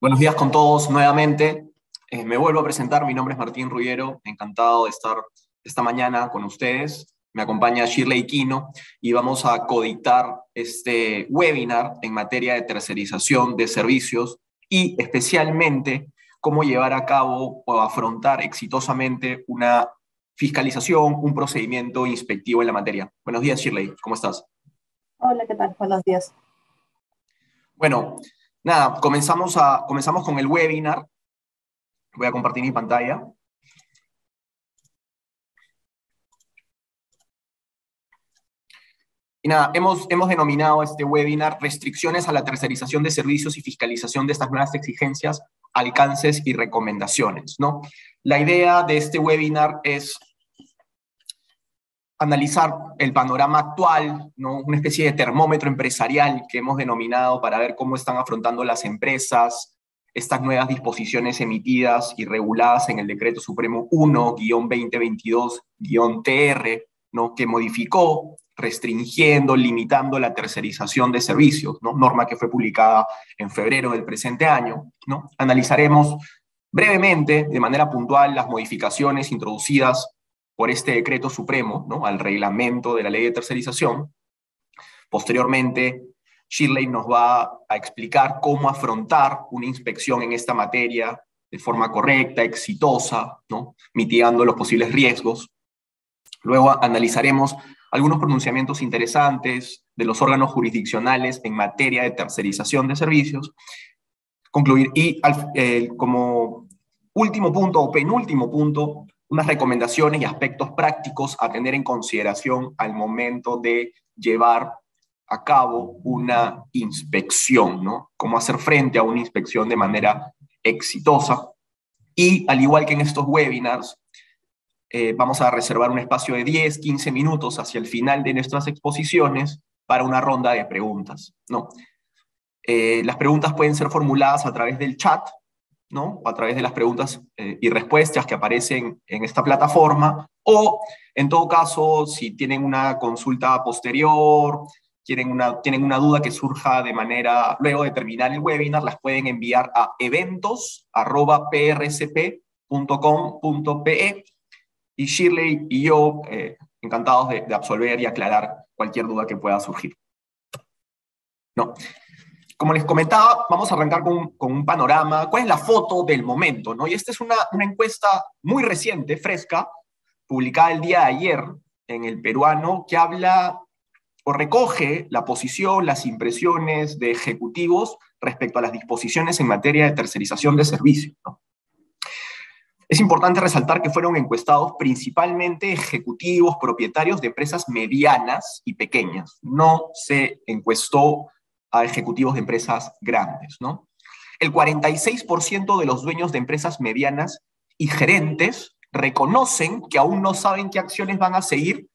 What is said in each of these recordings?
Buenos días con todos nuevamente. Eh, me vuelvo a presentar, mi nombre es Martín Ruyero, encantado de estar esta mañana con ustedes. Me acompaña Shirley Quino y vamos a coditar este webinar en materia de tercerización de servicios y especialmente cómo llevar a cabo o afrontar exitosamente una fiscalización, un procedimiento inspectivo en la materia. Buenos días, Shirley, ¿cómo estás? Hola, ¿qué tal? Buenos días. Bueno, Nada, comenzamos, a, comenzamos con el webinar. Voy a compartir mi pantalla. Y nada, hemos, hemos denominado este webinar restricciones a la tercerización de servicios y fiscalización de estas nuevas exigencias, alcances y recomendaciones. ¿no? La idea de este webinar es analizar el panorama actual, ¿no? una especie de termómetro empresarial que hemos denominado para ver cómo están afrontando las empresas estas nuevas disposiciones emitidas y reguladas en el Decreto Supremo 1-2022-TR, ¿no? que modificó, restringiendo, limitando la tercerización de servicios, ¿no? norma que fue publicada en febrero del presente año. ¿no? Analizaremos brevemente, de manera puntual, las modificaciones introducidas por este decreto supremo, ¿no? al reglamento de la ley de tercerización. Posteriormente, Shirley nos va a explicar cómo afrontar una inspección en esta materia de forma correcta, exitosa, ¿no? mitigando los posibles riesgos. Luego analizaremos algunos pronunciamientos interesantes de los órganos jurisdiccionales en materia de tercerización de servicios. Concluir y eh, como último punto o penúltimo punto, unas recomendaciones y aspectos prácticos a tener en consideración al momento de llevar a cabo una inspección, ¿no? Cómo hacer frente a una inspección de manera exitosa. Y al igual que en estos webinars, eh, vamos a reservar un espacio de 10, 15 minutos hacia el final de nuestras exposiciones para una ronda de preguntas, ¿no? Eh, las preguntas pueden ser formuladas a través del chat ¿no? a través de las preguntas eh, y respuestas que aparecen en esta plataforma, o en todo caso, si tienen una consulta posterior, tienen una, tienen una duda que surja de manera, luego de terminar el webinar, las pueden enviar a eventos.prsp.com.pe y Shirley y yo, eh, encantados de, de absolver y aclarar cualquier duda que pueda surgir. No. Como les comentaba, vamos a arrancar con, un panorama. ¿Cuál es la foto del momento? ¿no? Y esta es una, una encuesta muy reciente, fresca, publicada el día de ayer en el peruano, que habla o recoge la posición, las impresiones de ejecutivos respecto a las disposiciones en materia de tercerización de servicios. Es importante resaltar que fueron encuestados principalmente ejecutivos, propietarios de empresas medianas y pequeñas. No se encuestó a ejecutivos de empresas grandes, ¿no? El 46% de los dueños de empresas medianas y gerentes reconocen que aún no saben qué acciones van a seguir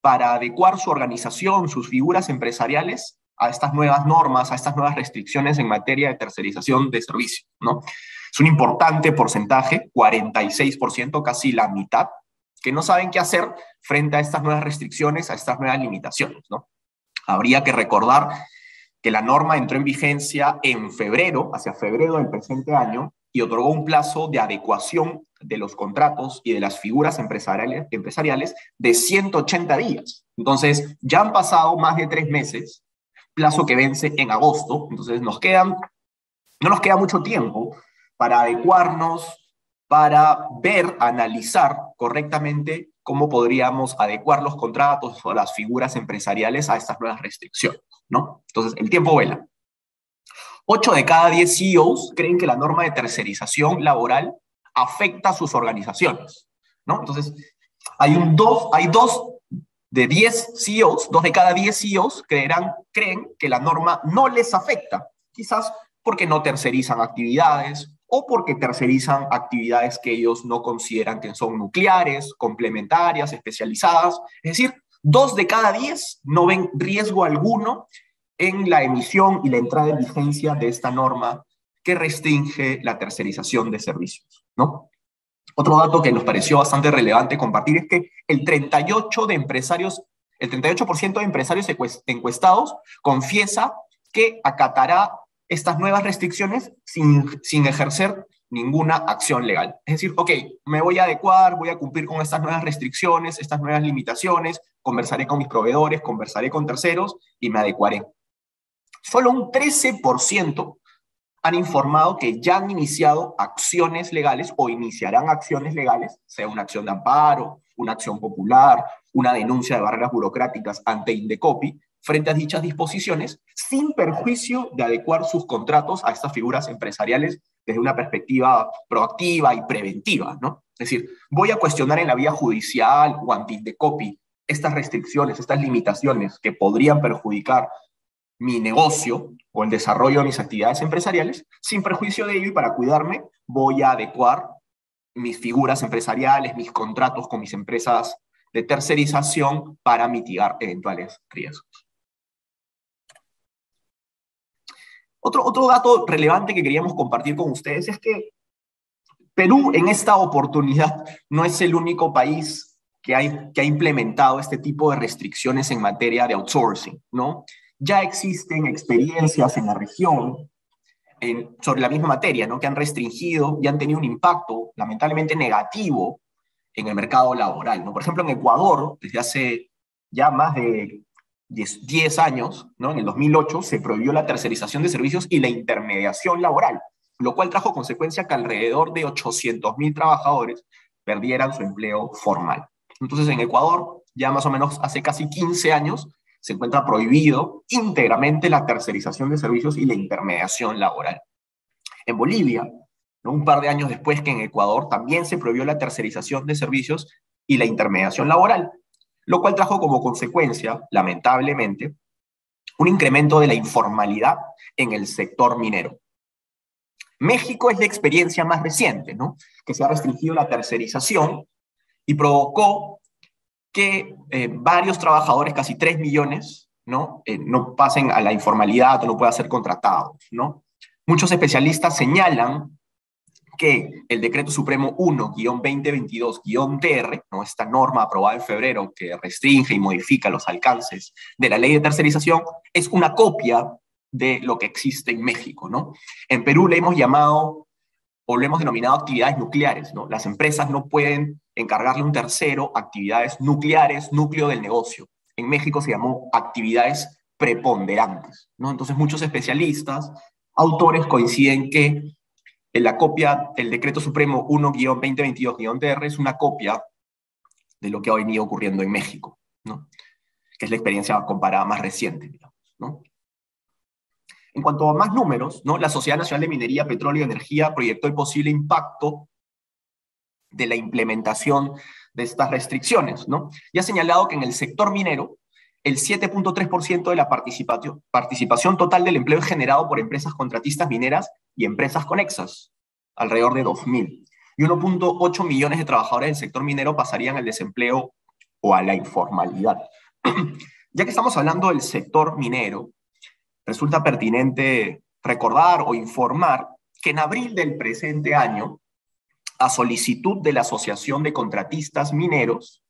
para adecuar su organización, sus figuras empresariales a estas nuevas normas, a estas nuevas restricciones en materia de tercerización de servicios, ¿no? Es un importante porcentaje, 46%, casi la mitad, que no saben qué hacer frente a estas nuevas restricciones, a estas nuevas limitaciones, ¿no? Habría que recordar que la norma entró en vigencia en febrero, hacia febrero del presente año, y otorgó un plazo de adecuación de los contratos y de las figuras empresariales, de 180 días. Entonces, ya han pasado más de tres meses, plazo que vence en agosto, entonces nos quedan, no nos queda mucho tiempo para adecuarnos, para ver, analizar correctamente cómo podríamos adecuar los contratos o las figuras empresariales a estas nuevas restricciones. ¿No? Entonces, el tiempo vuela. 8 de cada 10 CEOs creen que la norma de tercerización laboral afecta a sus organizaciones, ¿no? Entonces, hay, un dos, hay dos de 10 CEOs, dos de cada 10 CEOs creerán, creen que la norma no les afecta, quizás porque no tercerizan actividades o porque tercerizan actividades que ellos no consideran que son nucleares, complementarias, especializadas. Es decir, Dos de cada diez no ven riesgo alguno en la emisión y la entrada en vigencia de esta norma que restringe la tercerización de servicios, ¿no? Otro dato que nos pareció bastante relevante compartir es que el 38 de empresarios, el 38% de empresarios encuestados confiesa que acatará estas nuevas restricciones sin, sin ejercer ninguna acción legal. Es decir, ok, me voy a adecuar, voy a cumplir con estas nuevas restricciones, estas nuevas limitaciones, conversaré con mis proveedores, conversaré con terceros y me adecuaré. Solo un 13% han informado que ya han iniciado acciones legales o iniciarán acciones legales, sea una acción de amparo, una acción popular, una denuncia de barreras burocráticas ante Indecopi, frente a dichas disposiciones, sin perjuicio de adecuar sus contratos a estas figuras empresariales desde una perspectiva proactiva y preventiva, ¿no? Es decir, voy a cuestionar en la vía judicial o ante Indecopi estas restricciones, estas limitaciones que podrían perjudicar mi negocio o el desarrollo de mis actividades empresariales, sin perjuicio de ello y para cuidarme voy a adecuar mis figuras empresariales, mis contratos con mis empresas de tercerización para mitigar eventuales riesgos. Otro, otro dato relevante que queríamos compartir con ustedes es que Perú en esta oportunidad no es el único país que, ha implementado este tipo de restricciones en materia de outsourcing, ¿no? Ya existen experiencias en la región sobre la misma materia, ¿no? que han restringido y han tenido un impacto lamentablemente negativo en el mercado laboral. ¿no? Por ejemplo, en Ecuador, desde hace ya más de 10, años, ¿no? en el 2008, se prohibió la tercerización de servicios y la intermediación laboral, lo cual trajo consecuencia que alrededor de 800.000 trabajadores perdieran su empleo formal. Entonces, en Ecuador, ya más o menos hace casi 15 años, se encuentra prohibido íntegramente la tercerización de servicios y la intermediación laboral. En Bolivia, un par de años después que en Ecuador, también se prohibió la tercerización de servicios y la intermediación laboral, lo cual trajo como consecuencia, lamentablemente, un incremento de la informalidad en el sector minero. México es la experiencia más reciente, ¿no? que se ha restringido la tercerización y provocó que eh, varios trabajadores, casi 3 millones, ¿no? Eh, no pasen a la informalidad o no puedan ser contratados. ¿no? Muchos especialistas señalan que el Decreto Supremo 1-2022-TR, ¿no? esta norma aprobada en febrero que restringe y modifica los alcances de la ley de tercerización, es una copia de lo que existe en México. ¿no? En Perú le hemos llamado o lo hemos denominado actividades nucleares. ¿no? Las empresas no pueden encargarle a un tercero actividades nucleares, núcleo del negocio. En México se llamó actividades preponderantes. ¿no? Entonces muchos especialistas, autores coinciden que la copia del Decreto Supremo 1-2022-TR es una copia de lo que ha venido ocurriendo en México, ¿no? que es la experiencia comparada más reciente. ¿no? En cuanto a más números, ¿no? la Sociedad Nacional de Minería, Petróleo y Energía proyectó el posible impacto de la implementación de estas restricciones. ¿no? Y ha señalado que en el sector minero, el 7.3% de la participación, participación total del empleo es generado por empresas contratistas mineras y empresas conexas, alrededor de 2.000. Y 1.8 millones de trabajadores del sector minero pasarían al desempleo o a la informalidad. ya que estamos hablando del sector minero, resulta pertinente recordar o informar que en abril del presente año, a solicitud de la Asociación de Contratistas Mineros,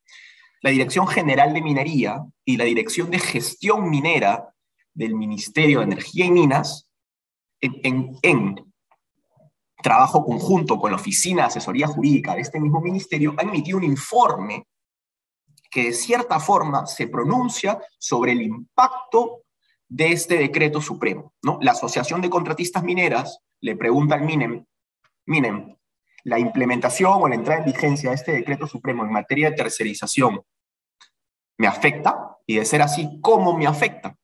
la Dirección General de Minería y la Dirección de Gestión Minera del Ministerio de Energía y Minas, en, trabajo conjunto con la Oficina de Asesoría Jurídica de este mismo ministerio, han emitido un informe que de cierta forma se pronuncia sobre el impacto de este decreto supremo. ¿no? La Asociación de Contratistas Mineras le pregunta al MINEM, MINEM, la implementación o la entrada en vigencia de este decreto supremo en materia de tercerización me afecta y de ser así, ¿cómo me afecta?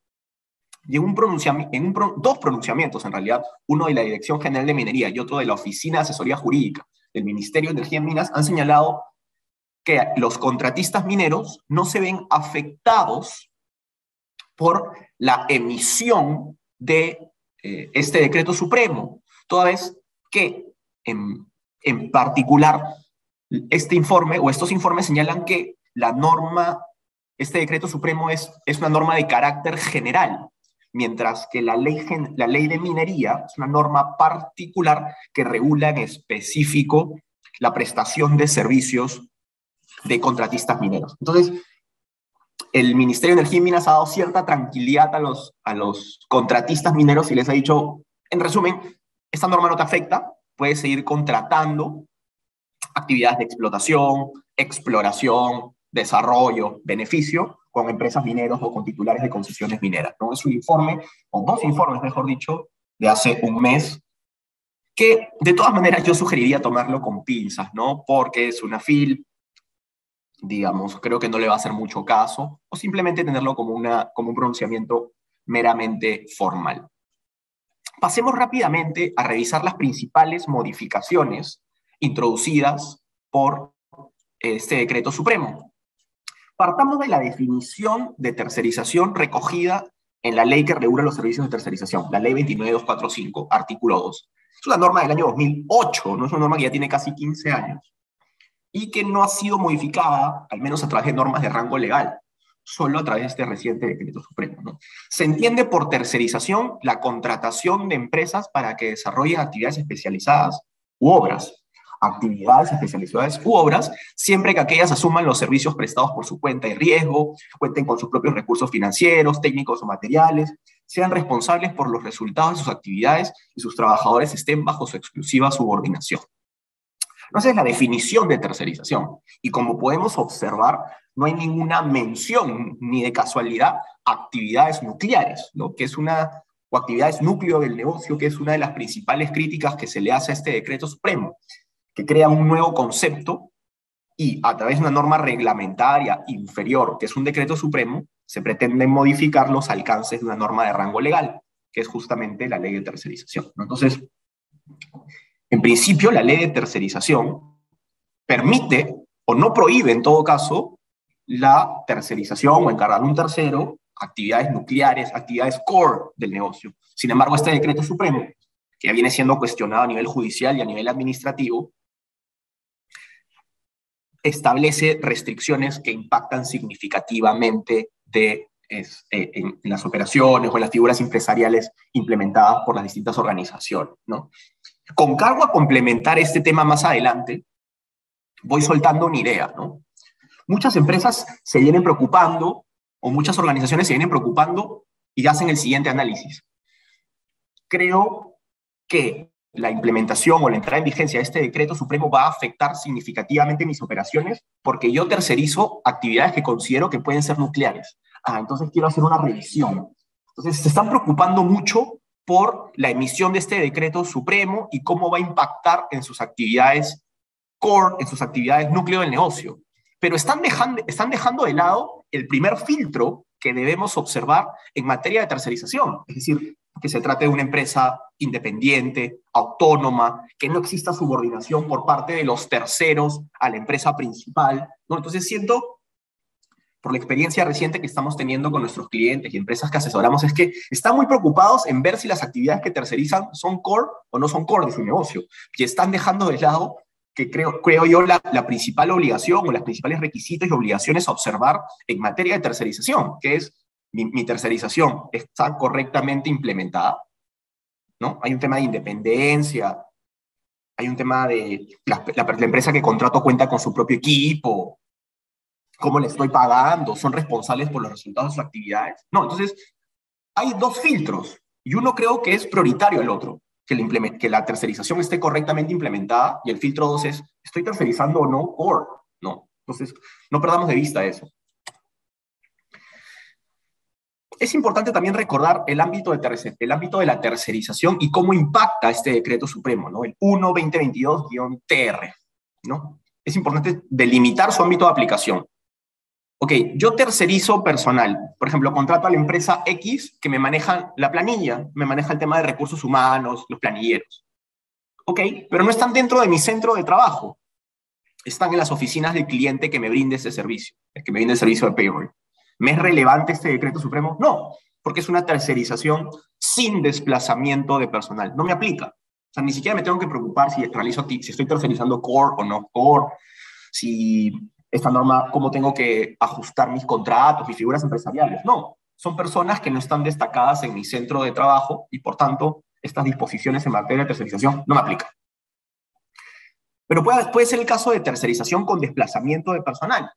Y en, un en dos pronunciamientos, en realidad, uno de la Dirección General de Minería y otro de la Oficina de Asesoría Jurídica del Ministerio de Energía y Minas, han señalado que los contratistas mineros no se ven afectados por la emisión de eh, este decreto supremo, toda vez que en, en particular este informe o estos informes señalan que la norma, este decreto supremo es, es una norma de carácter general, mientras que la ley, la ley de minería es una norma particular que regula en específico la prestación de servicios de contratistas mineros. Entonces, el Ministerio de Energía y Minas ha dado cierta tranquilidad a los, a los contratistas mineros y les ha dicho, En resumen, esta norma no te afecta, puedes seguir contratando actividades de explotación, exploración, desarrollo, beneficio con empresas mineros o con titulares de concesiones mineras. ¿no? Es un informe, o dos informes, mejor dicho, de hace un mes, que de todas maneras yo sugeriría tomarlo con pinzas, ¿no? Porque es una FIL, digamos, creo que no le va a hacer mucho caso, o simplemente tenerlo como, una, como un pronunciamiento meramente formal. Pasemos rápidamente a revisar las principales modificaciones introducidas por este decreto supremo. Partamos de la definición de tercerización recogida en la ley que regula los servicios de tercerización, la ley 29245, artículo 2. Es una norma del año 2008, no es una norma que ya tiene casi 15 años y que no ha sido modificada, al menos a través de normas de rango legal, solo a través de este reciente decreto supremo. Se entiende por tercerización la contratación de empresas para que desarrollen actividades especializadas u obras, actividades especializadas u obras, siempre que aquellas asuman los servicios prestados por su cuenta y riesgo, cuenten con sus propios recursos financieros, técnicos o materiales, sean responsables por los resultados de sus actividades y sus trabajadores estén bajo su exclusiva subordinación. Entonces, es la definición de tercerización. Y como podemos observar, no hay ninguna mención ni de casualidad actividades nucleares, ¿no? que es una, o actividades núcleo del negocio, que es una de las principales críticas que se le hace a este decreto supremo que crea un nuevo concepto y a través de una norma reglamentaria inferior, que es un decreto supremo, se pretende modificar los alcances de una norma de rango legal, que es justamente la ley de tercerización. Entonces, en principio, la ley de tercerización permite o no prohíbe, en todo caso, la tercerización o encargar a un tercero actividades nucleares, actividades core del negocio. Sin embargo, este decreto supremo, que ya viene siendo cuestionado a nivel judicial y a nivel administrativo, establece restricciones que impactan significativamente de, eh, en, las operaciones o en las figuras empresariales implementadas por las distintas organizaciones. ¿no? Con cargo a complementar este tema más adelante, voy soltando una idea. ¿no? Muchas empresas se vienen preocupando o muchas organizaciones se vienen preocupando y hacen el siguiente análisis. Creo que la implementación o la entrada en vigencia de este decreto supremo va a afectar significativamente mis operaciones porque yo tercerizo actividades que considero que pueden ser nucleares. Ah, entonces quiero hacer una revisión. Entonces se están preocupando mucho por la emisión de este decreto supremo y cómo va a impactar en sus actividades core, en sus actividades núcleo del negocio. Pero están dejando, de lado el primer filtro que debemos observar en materia de tercerización, es decir, que se trate de una empresa independiente, autónoma, que no exista subordinación por parte de los terceros a la empresa principal. Entonces siento, por la experiencia reciente que estamos teniendo con nuestros clientes y empresas que asesoramos, es que están muy preocupados en ver si las actividades que tercerizan son core o no son core de su negocio, y están dejando de lado que creo, creo yo la, la principal obligación o las principales requisitos y obligaciones a observar en materia de tercerización, que es mi, tercerización está correctamente implementada, ¿no? Hay un tema de independencia, hay un tema de la, empresa que contrato cuenta con su propio equipo, cómo le estoy pagando, son responsables por los resultados de sus actividades. No, entonces hay dos filtros y uno creo que es prioritario al otro, que, la, tercerización esté correctamente implementada y el filtro dos es, ¿estoy tercerizando o no? Or, no. Entonces, no perdamos de vista eso. Es importante también recordar el ámbito, de el ámbito de la tercerización y cómo impacta este decreto supremo, ¿no? el 1-2022-TR. ¿no? Es importante delimitar su ámbito de aplicación. Ok, yo tercerizo personal. Por ejemplo, contrato a la empresa X que me maneja la planilla, me maneja el tema de recursos humanos, los planilleros. Ok, pero no están dentro de mi centro de trabajo. Están en las oficinas del cliente que me brinde ese servicio, el que me brinde el servicio de payroll. ¿Me es relevante este decreto supremo? No, porque es una tercerización sin desplazamiento de personal. No me aplica. O sea, ni siquiera me tengo que preocupar si realizo, si estoy tercerizando core o no core, si esta norma, cómo tengo que ajustar mis contratos, mis figuras empresariales. No, son personas que no están destacadas en mi centro de trabajo y por tanto estas disposiciones en materia de tercerización no me aplican. Pero puede, puede ser el caso de tercerización con desplazamiento de personal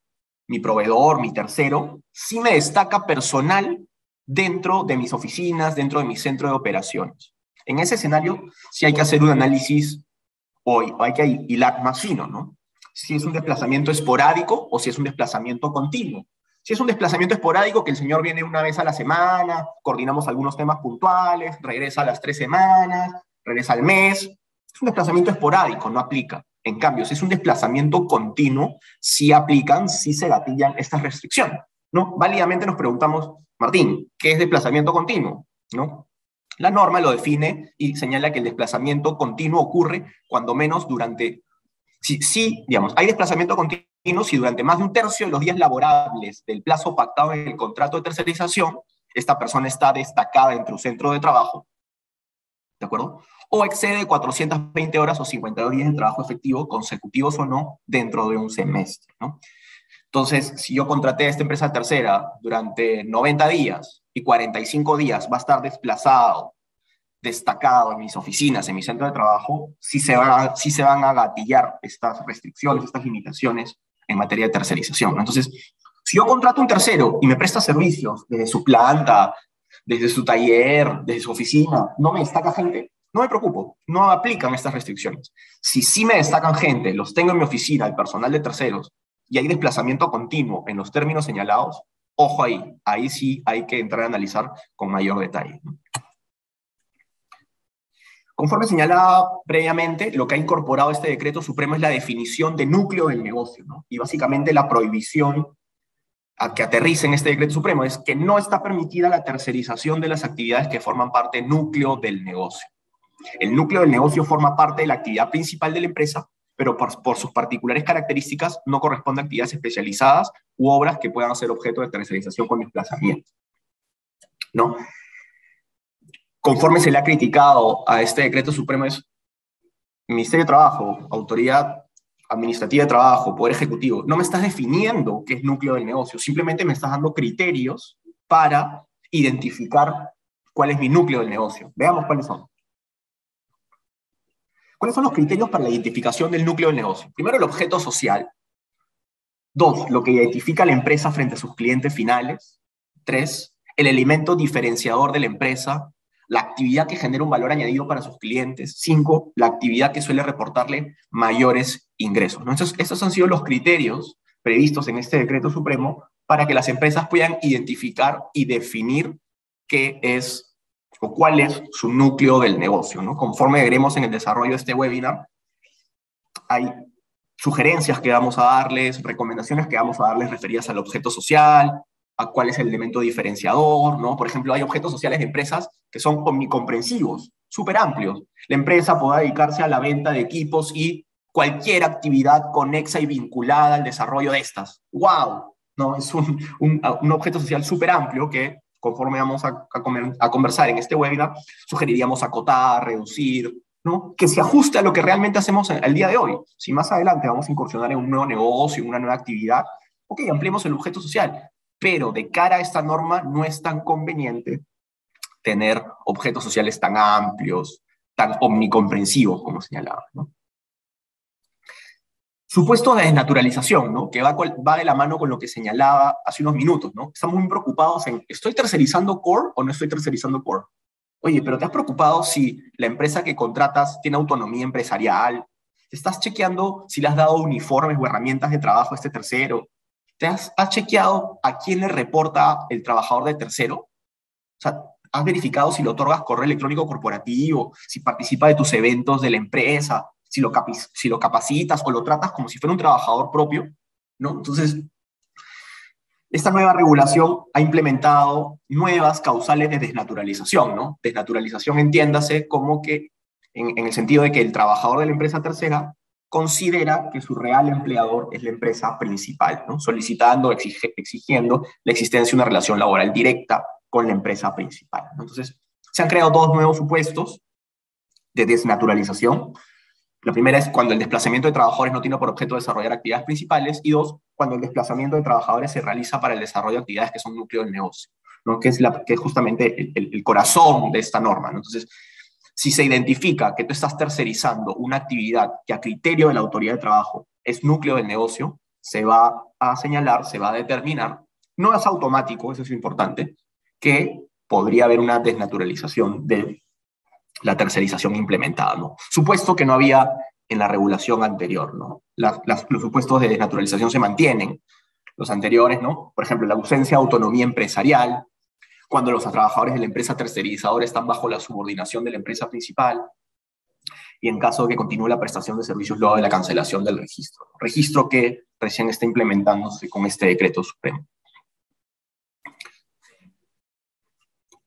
mi proveedor, mi tercero, sí me destaca personal dentro de mis oficinas, dentro de mi centro de operaciones. En ese escenario sí hay que hacer un análisis o hay que hilar más fino, ¿no? Si es un desplazamiento esporádico o si es un desplazamiento continuo. Si es un desplazamiento esporádico, que el señor viene una vez a la semana, coordinamos algunos temas puntuales, regresa a las tres semanas, regresa al mes, es un desplazamiento esporádico, no aplica. En cambio, si es un desplazamiento continuo, sí aplican, sí se gatillan estas restricciones. ¿no? Válidamente nos preguntamos, Martín, ¿qué es desplazamiento continuo? ¿No? La norma lo define y señala que el desplazamiento continuo ocurre cuando menos durante, si, si digamos, hay desplazamiento continuo si durante más de un tercio de los días laborables del plazo pactado en el contrato de tercerización, esta persona está destacada entre un centro de trabajo, ¿de acuerdo? O excede 420 horas o 52 días de trabajo efectivo, consecutivos o no, dentro de un semestre, ¿no? Entonces, si yo contraté a esta empresa tercera durante 90 días y 45 días va a estar desplazado, destacado en mis oficinas, en mi centro de trabajo, sí se, van a, se van a gatillar estas restricciones, estas limitaciones en materia de tercerización. Entonces, si yo contrato un tercero y me presta servicios desde su planta, desde su taller, desde su oficina, no me destaca gente, no me preocupo, no aplican estas restricciones. Si sí me destacan gente, los tengo en mi oficina, el personal de terceros, y hay desplazamiento continuo en los términos señalados, ojo ahí, ahí sí hay que entrar a analizar con mayor detalle. Conforme señalaba previamente, lo que ha incorporado este decreto supremo es la definición de núcleo del negocio, y básicamente la prohibición a que aterrice en este decreto supremo es que no está permitida la tercerización de las actividades que forman parte núcleo del negocio. El núcleo del negocio forma parte de la actividad principal de la empresa pero por, sus particulares características no corresponde a actividades especializadas u obras que puedan ser objeto de tercerización con desplazamiento. ¿No? Conforme se le ha criticado a este decreto supremo es Ministerio de Trabajo, Autoridad Administrativa de Trabajo, Poder Ejecutivo, no me estás definiendo qué es núcleo del negocio, simplemente me estás dando criterios para identificar cuál es mi núcleo del negocio. Veamos cuáles son. ¿Cuáles son los criterios para la identificación del núcleo del negocio? Primero, el objeto social. Dos, lo que identifica a la empresa frente a sus clientes finales. Tres, el elemento diferenciador de la empresa. La actividad que genera un valor añadido para sus clientes. Cinco, la actividad que suele reportarle mayores ingresos. Entonces, estos han sido los criterios previstos en este decreto supremo para que las empresas puedan identificar y definir qué es o cuál es su núcleo del negocio. ¿no? Conforme veremos en el desarrollo de este webinar, hay sugerencias que vamos a darles, recomendaciones que vamos a darles referidas al objeto social, a cuál es el elemento diferenciador, ¿no? Por ejemplo, hay objetos sociales de empresas que son omnicomprensivos, súper amplios. La empresa puede dedicarse a la venta de equipos y cualquier actividad conexa y vinculada al desarrollo de estas. ¡Wow! ¿No? Es un, un, un objeto social súper amplio que conforme vamos a, a, conversar en este webinar, sugeriríamos acotar, reducir, ¿no? que se ajuste a lo que realmente hacemos el día de hoy. Si más adelante vamos a incursionar en un nuevo negocio, en una nueva actividad, ok, ampliemos el objeto social, pero de cara a esta norma no es tan conveniente tener objetos sociales tan amplios, tan omnicomprensivos como señalaba. ¿no? Supuesto de desnaturalización, ¿no? que va, va de la mano con lo que señalaba hace unos minutos. ¿no? Estamos muy preocupados en, ¿estoy tercerizando core o no estoy tercerizando core? Oye, pero ¿te has preocupado si la empresa que contratas tiene autonomía empresarial? ¿Te estás chequeando si le has dado uniformes o herramientas de trabajo a este tercero? ¿Te has, chequeado a quién le reporta el trabajador de tercero? O sea, ¿has verificado si le otorgas correo electrónico corporativo, si participa de tus eventos de la empresa, si lo, si lo capacitas o lo tratas como si fuera un trabajador propio, ¿no? Entonces, esta nueva regulación ha implementado nuevas causales de desnaturalización, ¿no? Desnaturalización entiéndase como que, en, el sentido de que el trabajador de la empresa tercera considera que su real empleador es la empresa principal, solicitando, exigiendo la existencia de una relación laboral directa con la empresa principal. Entonces, se han creado dos nuevos supuestos de desnaturalización. La primera es cuando el desplazamiento de trabajadores no tiene por objeto desarrollar actividades principales y dos, cuando el desplazamiento de trabajadores se realiza para el desarrollo de actividades que son núcleo del negocio, ¿no? que es justamente el, corazón de esta norma. Entonces, si se identifica que tú estás tercerizando una actividad que a criterio de la autoridad de trabajo es núcleo del negocio, se va a señalar, se va a determinar, no es automático, eso es importante, que podría haber una desnaturalización de la tercerización implementada, ¿no? Supuesto que no había en la regulación anterior, ¿no? los supuestos de desnaturalización se mantienen, los anteriores, ¿no? Por ejemplo, la ausencia de autonomía empresarial, cuando los trabajadores de la empresa tercerizadora están bajo la subordinación de la empresa principal, y en caso de que continúe la prestación de servicios luego de la cancelación del registro. Registro que recién está implementándose con este decreto supremo.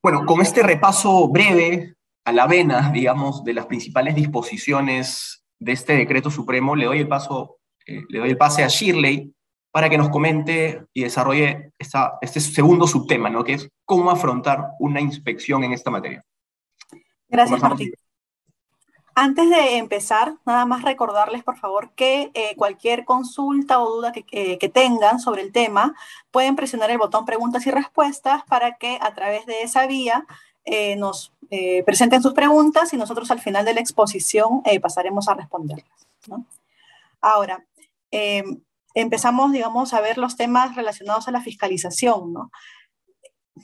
Bueno, con este repaso breve a la vena, digamos, de las principales disposiciones de este decreto supremo, le doy el, paso, eh, le doy el pase a Shirley para que nos comente y desarrolle este segundo subtema, ¿no? que es cómo afrontar una inspección en esta materia. Gracias, Martín. Antes de empezar, nada más recordarles, por favor, que eh, cualquier consulta o duda que, tengan sobre el tema, pueden presionar el botón preguntas y respuestas para que a través de esa vía eh, nos eh, presenten sus preguntas y nosotros al final de la exposición pasaremos a responderlas. Ahora, empezamos, digamos, a ver los temas relacionados a la fiscalización, ¿no?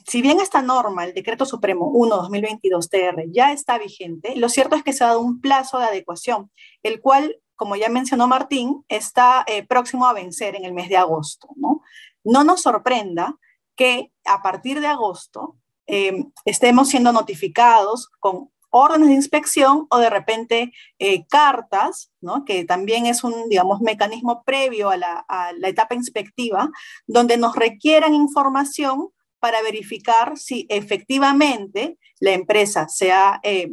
si bien esta norma, el Decreto Supremo 1-2022-TR, ya está vigente, lo cierto es que se ha dado un plazo de adecuación, el cual, como ya mencionó Martín, está eh, próximo a vencer en el mes de agosto. No, no nos sorprenda que a partir de agosto em, estemos siendo notificados con órdenes de inspección o de repente eh, cartas, ¿no? que también es un, digamos, mecanismo previo a la, a la etapa inspectiva, donde nos requieran información para verificar si efectivamente la empresa se ha eh,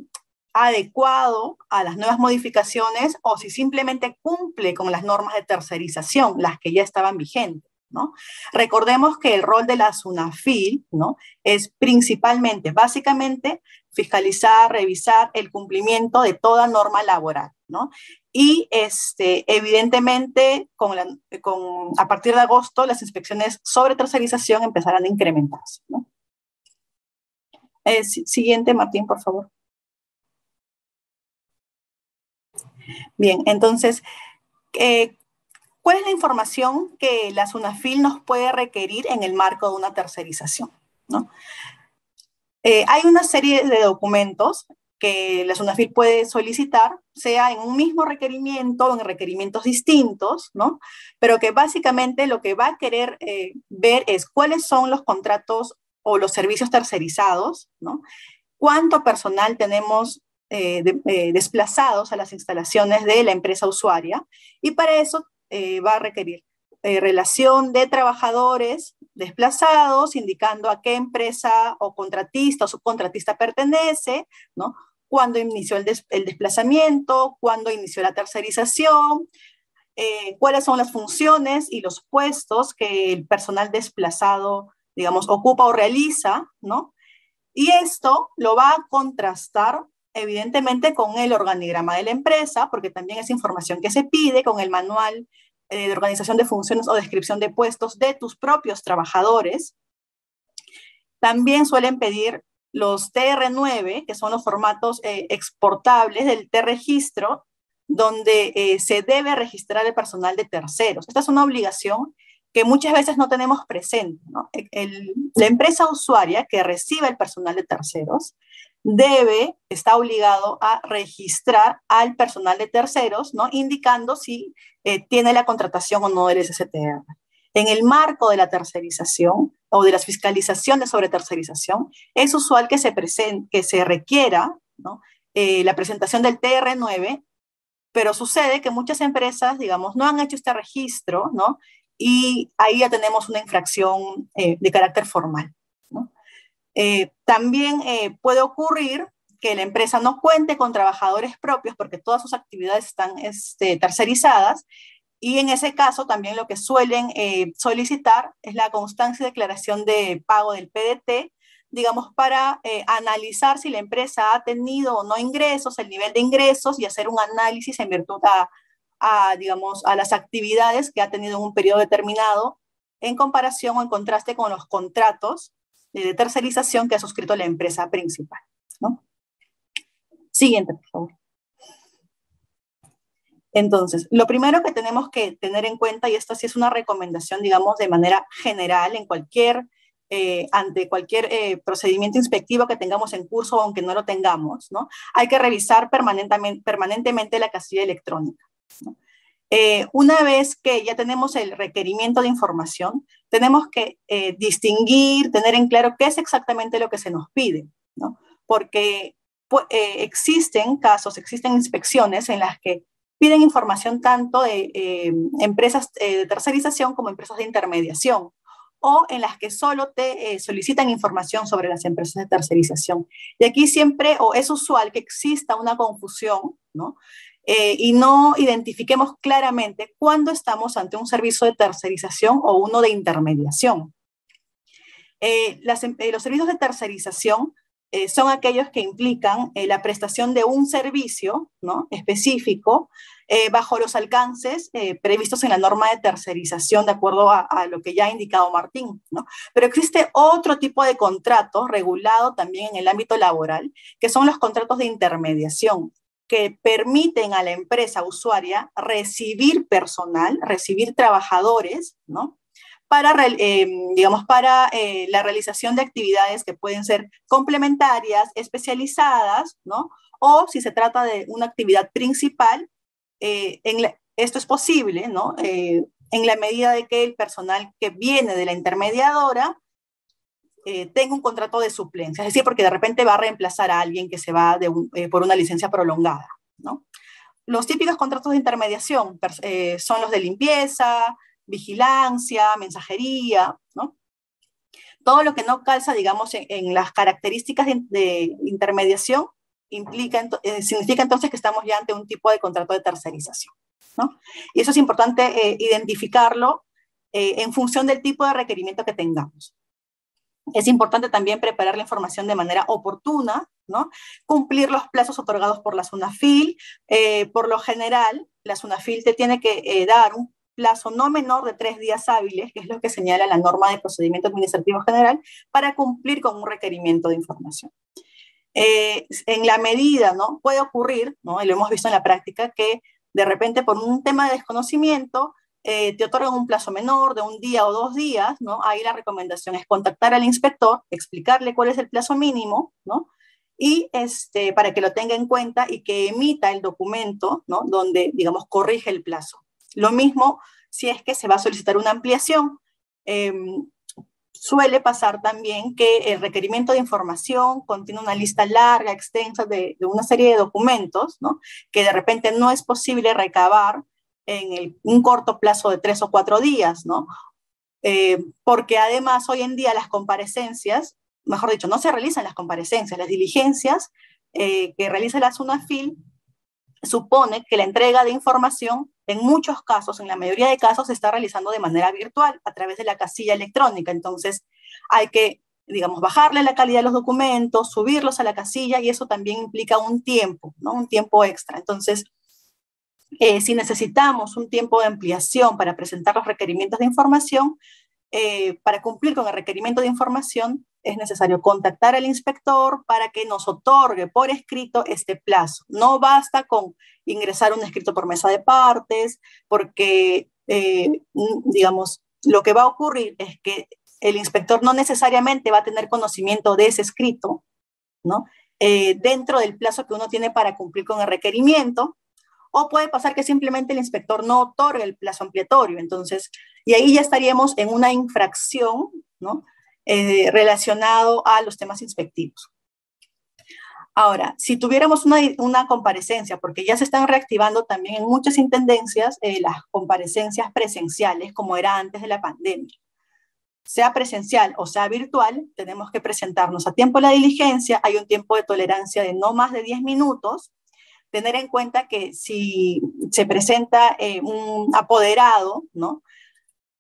adecuado a las nuevas modificaciones o si simplemente cumple con las normas de tercerización, las que ya estaban vigentes. ¿No? Recordemos que el rol de la SUNAFIL ¿no? es principalmente, básicamente, fiscalizar, revisar el cumplimiento de toda norma laboral. ¿no? Y este, evidentemente, con con, a partir de agosto, las inspecciones sobre tercerización empezarán a incrementarse. Eh, siguiente, Martín, por favor. Bien, entonces, eh, ¿cuál es la información que la SUNAFIL nos puede requerir en el marco de una tercerización? ¿no? Eh, hay una serie de documentos que la SUNAFIL puede solicitar, sea en un mismo requerimiento o en requerimientos distintos, ¿no? Pero que básicamente lo que va a querer eh, ver es cuáles son los contratos o los servicios tercerizados, ¿no? Cuánto personal tenemos eh, desplazados a las instalaciones de la empresa usuaria y para eso va a requerir relación de trabajadores desplazados, indicando a qué empresa o contratista o subcontratista pertenece, ¿no? cuándo inició el, desplazamiento, cuándo inició la tercerización, eh, cuáles son las funciones y los puestos que el personal desplazado, digamos, ocupa o realiza, ¿no? Y esto lo va a contrastar evidentemente con el organigrama de la empresa, porque también es información que se pide con el manual eh, de organización de funciones o descripción de puestos de tus propios trabajadores. También suelen pedir los TR9, que son los formatos eh, exportables del T-registro, donde eh, se debe registrar el personal de terceros. Esta es una obligación que muchas veces no tenemos presente. E, la empresa usuaria que recibe el personal de terceros debe, está obligado a registrar al personal de terceros, ¿no? indicando si eh, tiene la contratación o no del SSTR. En el marco de la tercerización o de las fiscalizaciones sobre tercerización, es usual que se, que se requiera eh, la presentación del TR9, pero sucede que muchas empresas, digamos, no han hecho este registro, ¿no? Y ahí ya tenemos una infracción eh, de carácter formal. Eh, también puede ocurrir que la empresa no cuente con trabajadores propios porque todas sus actividades están este, tercerizadas y en ese caso también lo que suelen eh, solicitar es la constancia de declaración de pago del PDT, digamos, para eh, analizar si la empresa ha tenido o no ingresos, el nivel de ingresos y hacer un análisis en virtud a, digamos, a las actividades que ha tenido en un periodo determinado en comparación o en contraste con los contratos de tercerización que ha suscrito la empresa principal. ¿no? Siguiente, por favor. Entonces, lo primero que tenemos que tener en cuenta, y esto sí es una recomendación, digamos, de manera general en cualquier eh, ante cualquier eh, procedimiento inspectivo que tengamos en curso, aunque no lo tengamos, ¿no? Hay que revisar permanentemente la casilla electrónica. Eh, una vez que ya tenemos el requerimiento de información, tenemos que distinguir, tener en claro qué es exactamente lo que se nos pide, ¿no? Porque pues, existen casos, existen inspecciones en las que piden información tanto de empresas de tercerización como empresas de intermediación o en las que solo te eh, solicitan información sobre las empresas de tercerización. Y aquí siempre, o es usual que exista una confusión, ¿no? Eh, y no identifiquemos claramente cuándo estamos ante un servicio de tercerización o uno de intermediación. Eh, los servicios de tercerización son aquellos que implican la prestación de un servicio ¿no? específico eh, bajo los alcances eh, previstos en la norma de tercerización, de acuerdo a, lo que ya ha indicado Martín. ¿no? Pero existe otro tipo de contrato regulado también en el ámbito laboral, que son los contratos de intermediación que permiten a la empresa usuaria recibir personal, recibir trabajadores, ¿no? Para, eh, digamos, para la realización de actividades que pueden ser complementarias, especializadas, ¿no? O si se trata de una actividad principal, eh, esto es posible, ¿no? Eh, en la medida de que el personal que viene de la intermediadora eh, tenga un contrato de suplencia, es decir, porque de repente va a reemplazar a alguien que se va por una licencia prolongada, ¿no? Los típicos contratos de intermediación son los de limpieza, vigilancia, mensajería, ¿no? Todo lo que no calza, digamos, en, las características de intermediación implica, eh, significa entonces que estamos ya ante un tipo de contrato de tercerización. ¿no? Y eso es importante eh, identificarlo eh, en función del tipo de requerimiento que tengamos. Es importante también preparar la información de manera oportuna, ¿no? cumplir los plazos otorgados por la SUNAFIL. por lo general, la SUNAFIL te tiene que dar un plazo no menor de tres días hábiles, que es lo que señala la norma de procedimiento administrativo general, para cumplir con un requerimiento de información. Eh, en la medida, ¿no? Puede ocurrir, ¿no? Y lo hemos visto en la práctica, que de repente por un tema de desconocimiento eh, te otorgan un plazo menor de un día o dos días, ¿no? Ahí la recomendación es contactar al inspector, explicarle cuál es el plazo mínimo, ¿no? Y este, para que lo tenga en cuenta y que emita el documento, ¿no? Donde, digamos, corrige el plazo. Lo mismo si es que se va a solicitar una ampliación. Em, Suele pasar también que el requerimiento de información contiene una lista larga, extensa de, una serie de documentos, ¿no? que de repente no es posible recabar en un corto plazo de tres o cuatro días, ¿no? Eh, porque además hoy en día las comparecencias, mejor dicho, no se realizan las comparecencias, las diligencias eh, que realiza la SUNAFIL supone que la entrega de información en muchos casos, en la mayoría de casos, se está realizando de manera virtual a través de la casilla electrónica. Entonces, hay que, digamos, bajarle la calidad de los documentos, subirlos a la casilla y eso también implica un tiempo, ¿no? Un tiempo extra. Entonces, eh, si necesitamos un tiempo de ampliación para presentar los requerimientos de información, eh, para cumplir con el requerimiento de información, es necesario contactar al inspector para que nos otorgue por escrito este plazo. No basta con ingresar un escrito por mesa de partes, porque, eh, digamos, lo que va a ocurrir es que el inspector no necesariamente va a tener conocimiento de ese escrito, ¿no? Eh, dentro del plazo que uno tiene para cumplir con el requerimiento, o puede pasar que simplemente el inspector no otorgue el plazo ampliatorio. Entonces, y ahí ya estaríamos en una infracción, ¿no? Eh, relacionado a los temas inspectivos. Ahora, si tuviéramos una, comparecencia, porque ya se están reactivando también en muchas intendencias eh, las comparecencias presenciales, como era antes de la pandemia. Sea presencial o sea virtual, tenemos que presentarnos a tiempo la diligencia, hay un tiempo de tolerancia de no más de 10 minutos, tener en cuenta que si se presenta eh, un apoderado, ¿no?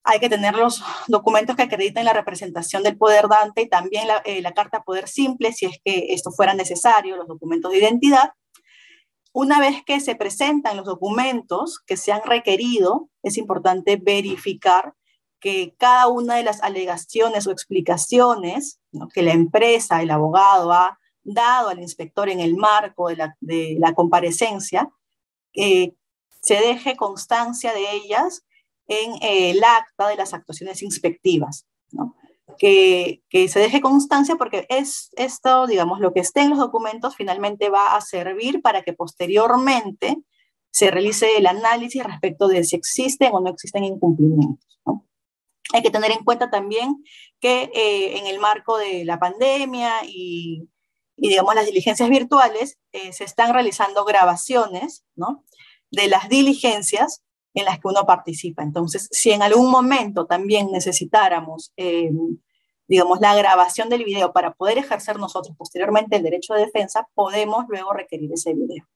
hay que tener los documentos que acrediten la representación del poder dante y también la, eh, la, carta poder simple, si es que esto fuera necesario, los documentos de identidad. Una vez que se presentan los documentos que se han requerido, es importante verificar que cada una de las alegaciones o explicaciones que la empresa, el abogado ha dado al inspector en el marco de la, de la comparecencia, eh, se deje constancia de ellas en eh, el acta de las actuaciones inspectivas. que, que, se deje constancia porque es esto, digamos, lo que esté en los documentos finalmente va a servir para que posteriormente se realice el análisis respecto de si existen o no existen incumplimientos. Hay que tener en cuenta también que eh, en el marco de la pandemia y, y digamos, las diligencias virtuales, eh, se están realizando grabaciones ¿no? de las diligencias en las que uno participa. Entonces, si en algún momento también necesitáramos, eh, digamos, la grabación del video para poder ejercer nosotros posteriormente el derecho de defensa, podemos luego requerir ese video.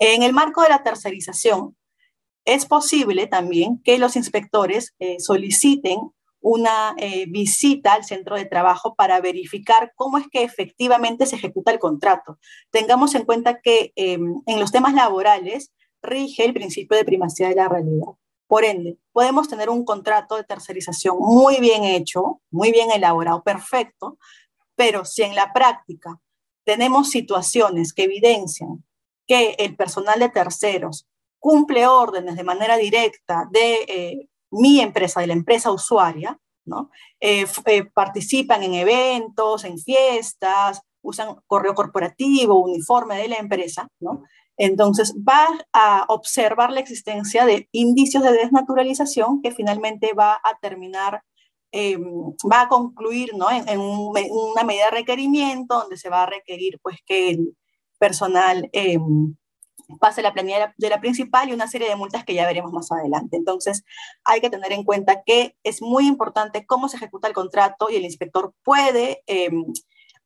En el marco de la tercerización, es posible también que los inspectores eh, soliciten una eh, visita al centro de trabajo para verificar cómo es que efectivamente se ejecuta el contrato. Tengamos en cuenta que em, en los temas laborales rige el principio de primacía de la realidad. Por ende, podemos tener un contrato de tercerización muy bien hecho, muy bien elaborado, perfecto, pero si en la práctica tenemos situaciones que evidencian que el personal de terceros cumple órdenes de manera directa de eh, mi empresa, de la empresa usuaria, ¿no? Eh, eh, participan en eventos, en fiestas, usan correo corporativo, uniforme de la empresa, ¿no? Entonces va a observar la existencia de indicios de desnaturalización que finalmente va a terminar, em, va a concluir ¿no? en, una medida de requerimiento donde se va a requerir pues que el personal em, pase la planilla de la, principal y una serie de multas que ya veremos más adelante. Entonces, hay que tener en cuenta que es muy importante cómo se ejecuta el contrato y el inspector puede em,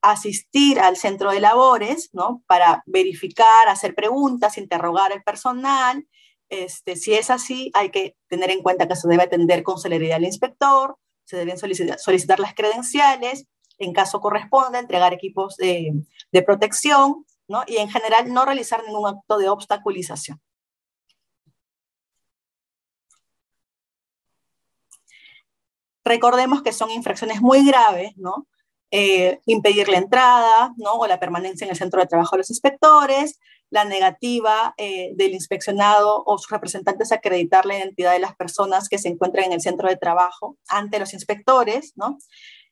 asistir al centro de labores, ¿no? Para verificar, hacer preguntas, interrogar al personal. Este, si es así, hay que tener en cuenta que se debe atender con celeridad al inspector, se deben solicitar, solicitar las credenciales, en caso corresponda, entregar equipos de, de protección, y en general no realizar ningún acto de obstaculización. Recordemos que son infracciones muy graves, ¿no? Eh, impedir la entrada, ¿no? O la permanencia en el centro de trabajo de los inspectores, la negativa eh, del inspeccionado o sus representantes a acreditar la identidad de las personas que se encuentran en el centro de trabajo ante los inspectores, ¿no?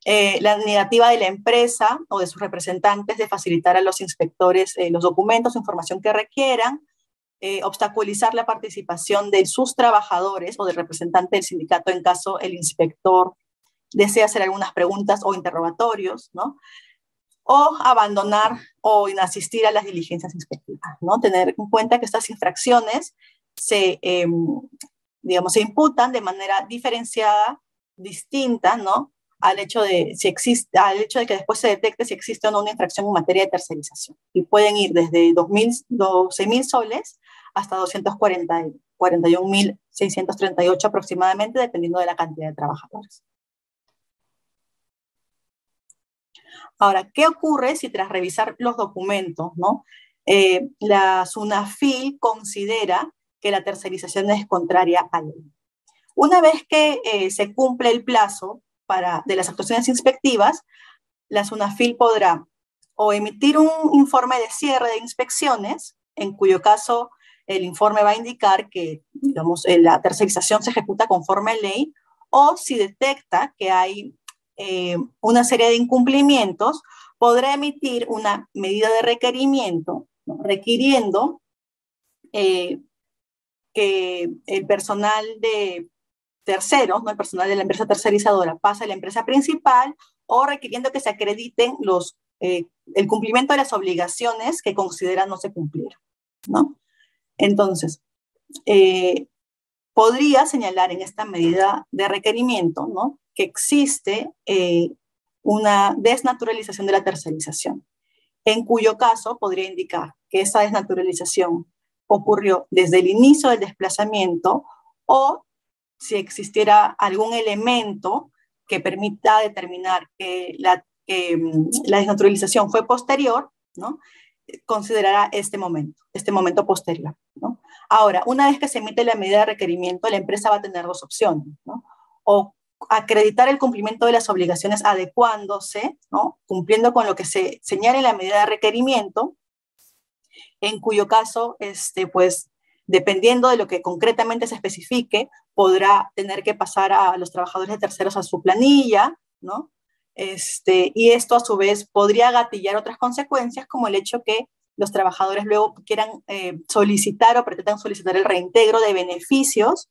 Eh, la negativa de la empresa o de sus representantes de facilitar a los inspectores eh, los documentos información que requieran, eh, obstaculizar la participación de sus trabajadores o del representante del sindicato en caso el inspector desea hacer algunas preguntas o interrogatorios, ¿no? O abandonar o inasistir a las diligencias inspectivas, ¿no? Tener en cuenta que estas infracciones se, em, digamos, se imputan de manera diferenciada, distinta, ¿no? Al hecho de, si existe, al hecho de que después se detecte si existe o no una infracción en materia de tercerización. Y pueden ir desde 12.000 soles hasta 241.638 aproximadamente, dependiendo de la cantidad de trabajadores. Ahora, ¿qué ocurre si tras revisar los documentos, ¿no? Eh, la SUNAFIL considera que la tercerización es contraria a ley? Una vez que eh, se cumple el plazo de las actuaciones inspectivas, la SUNAFIL podrá o emitir un informe de cierre de inspecciones, en cuyo caso el informe va a indicar que digamos, eh, la tercerización se ejecuta conforme a ley, o si detecta que hay eh, una serie de incumplimientos, podrá emitir una medida de requerimiento requiriendo eh, que el personal de terceros, ¿no? el personal de la empresa tercerizadora, pasa a la empresa principal o requiriendo que se acrediten los, eh, el cumplimiento de las obligaciones que consideran no se cumplieron. ¿no? Entonces, eh, podría señalar en esta medida de requerimiento ¿no? que existe eh, una desnaturalización de la tercerización, en cuyo caso podría indicar que esa desnaturalización ocurrió desde el inicio del desplazamiento o si existiera algún elemento que permita determinar que la, mm, la desnaturalización fue posterior, ¿no? considerará este momento, este momento posterior. ¿no? Ahora, una vez que se emite la medida de requerimiento, la empresa va a tener dos opciones, ¿no? o acreditar el cumplimiento de las obligaciones adecuándose, ¿no? cumpliendo con lo que se señala en la medida de requerimiento, en cuyo caso, este, pues, dependiendo de lo que concretamente se especifique, podrá tener que pasar a los trabajadores de terceros a su planilla, ¿no? Este, y esto a su vez podría gatillar otras consecuencias, como el hecho que los trabajadores luego quieran eh, solicitar o pretendan solicitar el reintegro de beneficios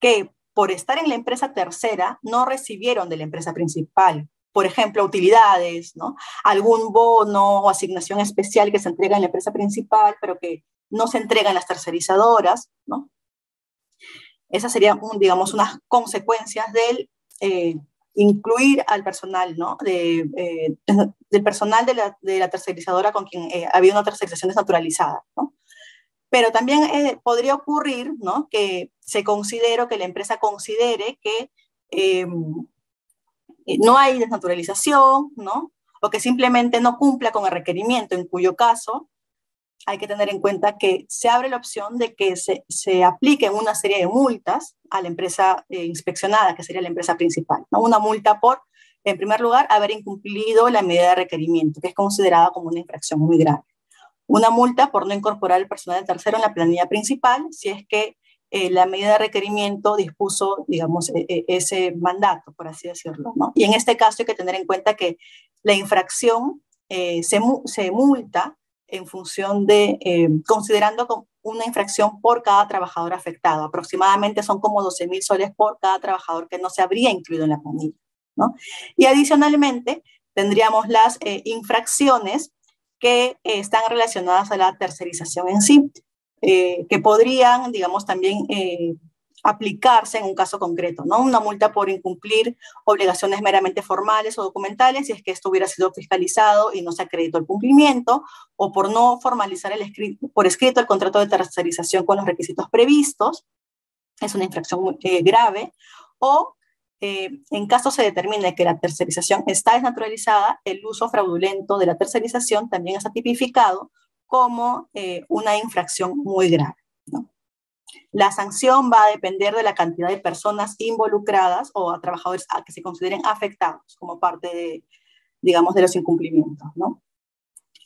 que por estar en la empresa tercera no recibieron de la empresa principal. Por ejemplo, utilidades, ¿no? algún bono o asignación especial que se entrega en la empresa principal, pero que no se entrega en las tercerizadoras. ¿no? Esas serían, digamos, unas consecuencias del eh, incluir al personal, ¿no? De, eh, del personal de la, de la, tercerizadora con quien eh, había una tercerización desnaturalizada, ¿no? Pero también eh, podría ocurrir, ¿no? Que se considere, que la empresa considere que no hay desnaturalización, ¿no? O que simplemente no cumpla con el requerimiento, en cuyo caso hay que tener en cuenta que se abre la opción de que se, se apliquen una serie de multas a la empresa eh, inspeccionada, que sería la empresa principal. ¿no? Una multa por, en primer lugar, haber incumplido la medida de requerimiento, que es considerada como una infracción muy grave. Una multa por no incorporar el personal de tercero en la planilla principal, si es que eh, la medida de requerimiento dispuso, digamos, e, e, ese mandato, por así decirlo. ¿no? Y en este caso hay que tener en cuenta que la infracción eh, se, se multa en función de, eh, considerando una infracción por cada trabajador afectado. Aproximadamente son como 12 mil soles por cada trabajador que no se habría incluido en la planilla. ¿no? Y adicionalmente, tendríamos las eh, infracciones que eh, están relacionadas a la tercerización en sí, que podrían, digamos, también aplicarse en un caso concreto, ¿no? Una multa por incumplir obligaciones meramente formales o documentales, si es que esto hubiera sido fiscalizado y no se acreditó el cumplimiento, o por no formalizar por escrito el contrato de tercerización con los requisitos previstos, es una infracción eh, grave, o eh, en caso se determine que la tercerización está desnaturalizada, el uso fraudulento de la tercerización también está tipificado como eh, una infracción muy grave. La sanción va a depender de la cantidad de personas involucradas o a trabajadores que se consideren afectados como parte de, digamos, de los incumplimientos, ¿no?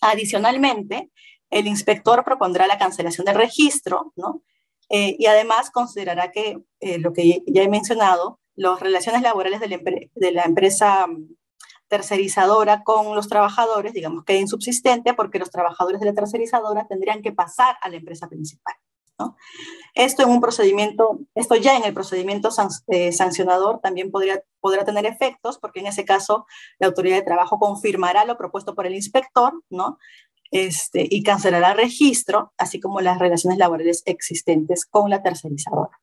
Adicionalmente, el inspector propondrá la cancelación del registro, ¿no? Eh, y además considerará que, eh, lo que ya he mencionado, las relaciones laborales de la, empresa mm, tercerizadora con los trabajadores, digamos, que insubsistente porque los trabajadores de la tercerizadora tendrían que pasar a la empresa principal. Esto en un procedimiento, esto ya en el procedimiento eh, sancionador también podría, podrá tener efectos, porque en ese caso la autoridad de trabajo confirmará lo propuesto por el inspector, ¿no? Este, y cancelará el registro, así como las relaciones laborales existentes con la tercerizadora.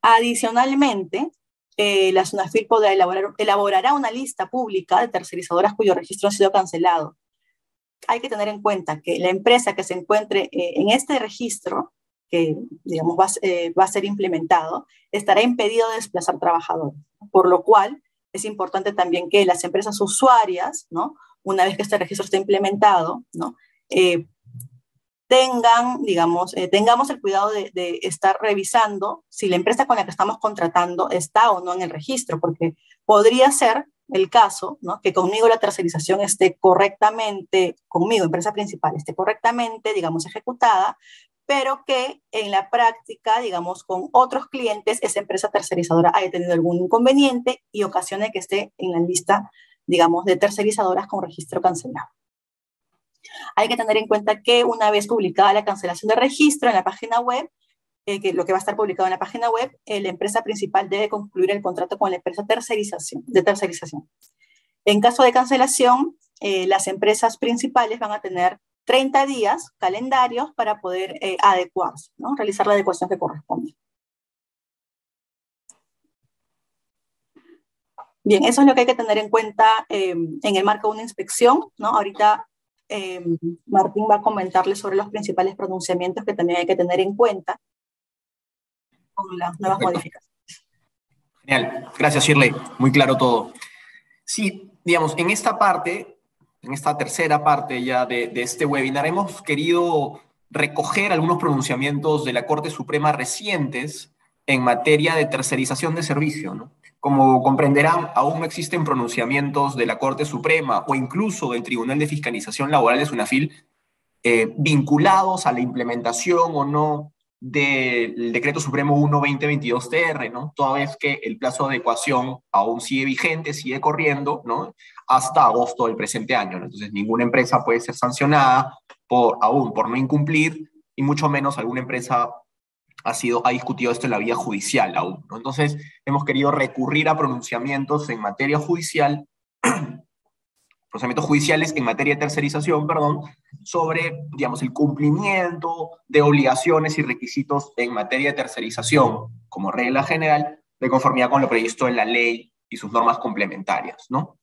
Adicionalmente, eh, la SUNAFIL podrá elaborar, elaborará una lista pública de tercerizadoras cuyo registro ha sido cancelado hay que tener en cuenta que la empresa que se encuentre eh, en este registro, que digamos eh, va, a ser implementado, estará impedido de desplazar trabajadores. Por lo cual, es importante también que las empresas usuarias, ¿no? una vez que este registro esté implementado, ¿no? Eh, tengan, digamos, tengamos el cuidado de, de, estar revisando si la empresa con la que estamos contratando está o no en el registro, porque podría ser el caso, ¿no? que conmigo la tercerización esté correctamente, conmigo, empresa principal, esté correctamente, digamos, ejecutada, pero que en la práctica, digamos, con otros clientes, esa empresa tercerizadora haya tenido algún inconveniente y ocasione que esté en la lista, digamos, de tercerizadoras con registro cancelado. Hay que tener en cuenta que una vez publicada la cancelación de registro en la página web, eh, que lo que va a estar publicado en la página web, eh, la empresa principal debe concluir el contrato con la empresa tercerización, de tercerización. En caso de cancelación, eh, las empresas principales van a tener 30 días calendarios para poder adecuarse, ¿no? realizar la adecuación que corresponde. Bien, eso es lo que hay que tener en cuenta en el marco de una inspección. ¿no? Ahorita Martín va a comentarles sobre los principales pronunciamientos que también hay que tener en cuenta con las nuevas modificaciones. Genial, gracias Shirley, muy claro todo. Sí, digamos, en esta parte, en esta tercera parte ya de, de este webinar, hemos querido recoger algunos pronunciamientos de la Corte Suprema recientes en materia de tercerización de servicio. ¿no? Como comprenderán, aún no existen pronunciamientos de la Corte Suprema o incluso del Tribunal de Fiscalización Laboral de SUNAFIL eh, vinculados a la implementación o no del Decreto Supremo 1-2022-TR, ¿no? Toda vez que el plazo de adecuación aún sigue vigente, sigue corriendo, ¿no? Hasta agosto del presente año, Entonces, ninguna empresa puede ser sancionada por, aún por no incumplir, y mucho menos alguna empresa ha, sido, ha discutido esto en la vía judicial aún, ¿no? Entonces, hemos querido recurrir a pronunciamientos en materia judicial procedimientos judiciales en materia de tercerización, perdón, sobre, digamos, el cumplimiento de obligaciones y requisitos en materia de tercerización, como regla general, de conformidad con lo previsto en la ley y sus normas complementarias, ¿no?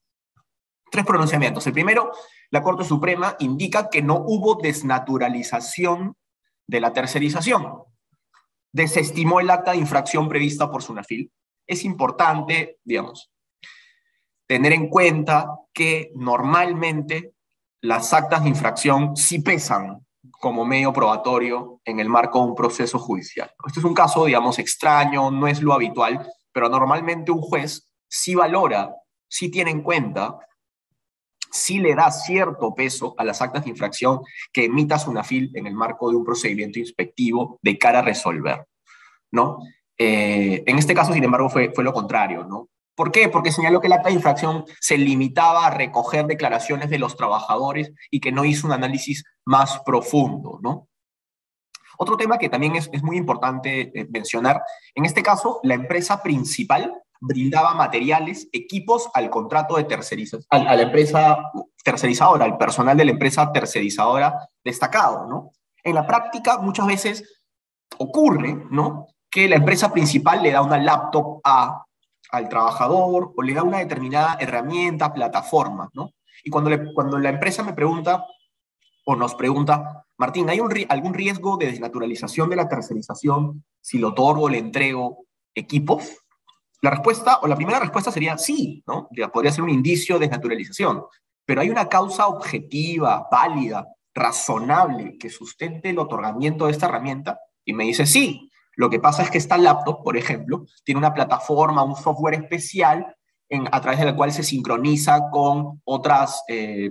Tres pronunciamientos. El primero, la Corte Suprema indica que no hubo desnaturalización de la tercerización. Desestimó el acta de infracción prevista por Sunafil. Es importante, digamos, tener en cuenta que normalmente las actas de infracción sí pesan como medio probatorio en el marco de un proceso judicial. Este es un caso, digamos, extraño, no es lo habitual, pero normalmente un juez sí valora, sí tiene en cuenta, sí le da cierto peso a las actas de infracción que emita SUNAFIL en el marco de un procedimiento inspectivo de cara a resolver, ¿no? Eh, en este caso, sin embargo, fue, fue lo contrario, ¿no? ¿Por qué? Porque señaló que el acta de infracción se limitaba a recoger declaraciones de los trabajadores y que no hizo un análisis más profundo, ¿no? Otro tema que también es, muy importante eh, mencionar, en este caso, la empresa principal brindaba materiales, equipos al contrato de tercerización, a, la empresa tercerizadora, al personal de la empresa tercerizadora destacado, ¿no? En la práctica, muchas veces ocurre, ¿no? Que la empresa principal le da una laptop a al trabajador o le da una determinada herramienta, plataforma, ¿no? Y cuando, cuando la empresa me pregunta o nos pregunta, Martín, ¿hay algún riesgo de desnaturalización de la tercerización si lo otorgo le entrego equipos? La respuesta, o la primera respuesta sería sí, ¿no? Podría ser un indicio de desnaturalización, pero hay una causa objetiva, válida, razonable que sustente el otorgamiento de esta herramienta y me dice sí, lo que pasa es que esta laptop, por ejemplo, tiene una plataforma, un software especial a través de la cual se sincroniza con otras eh,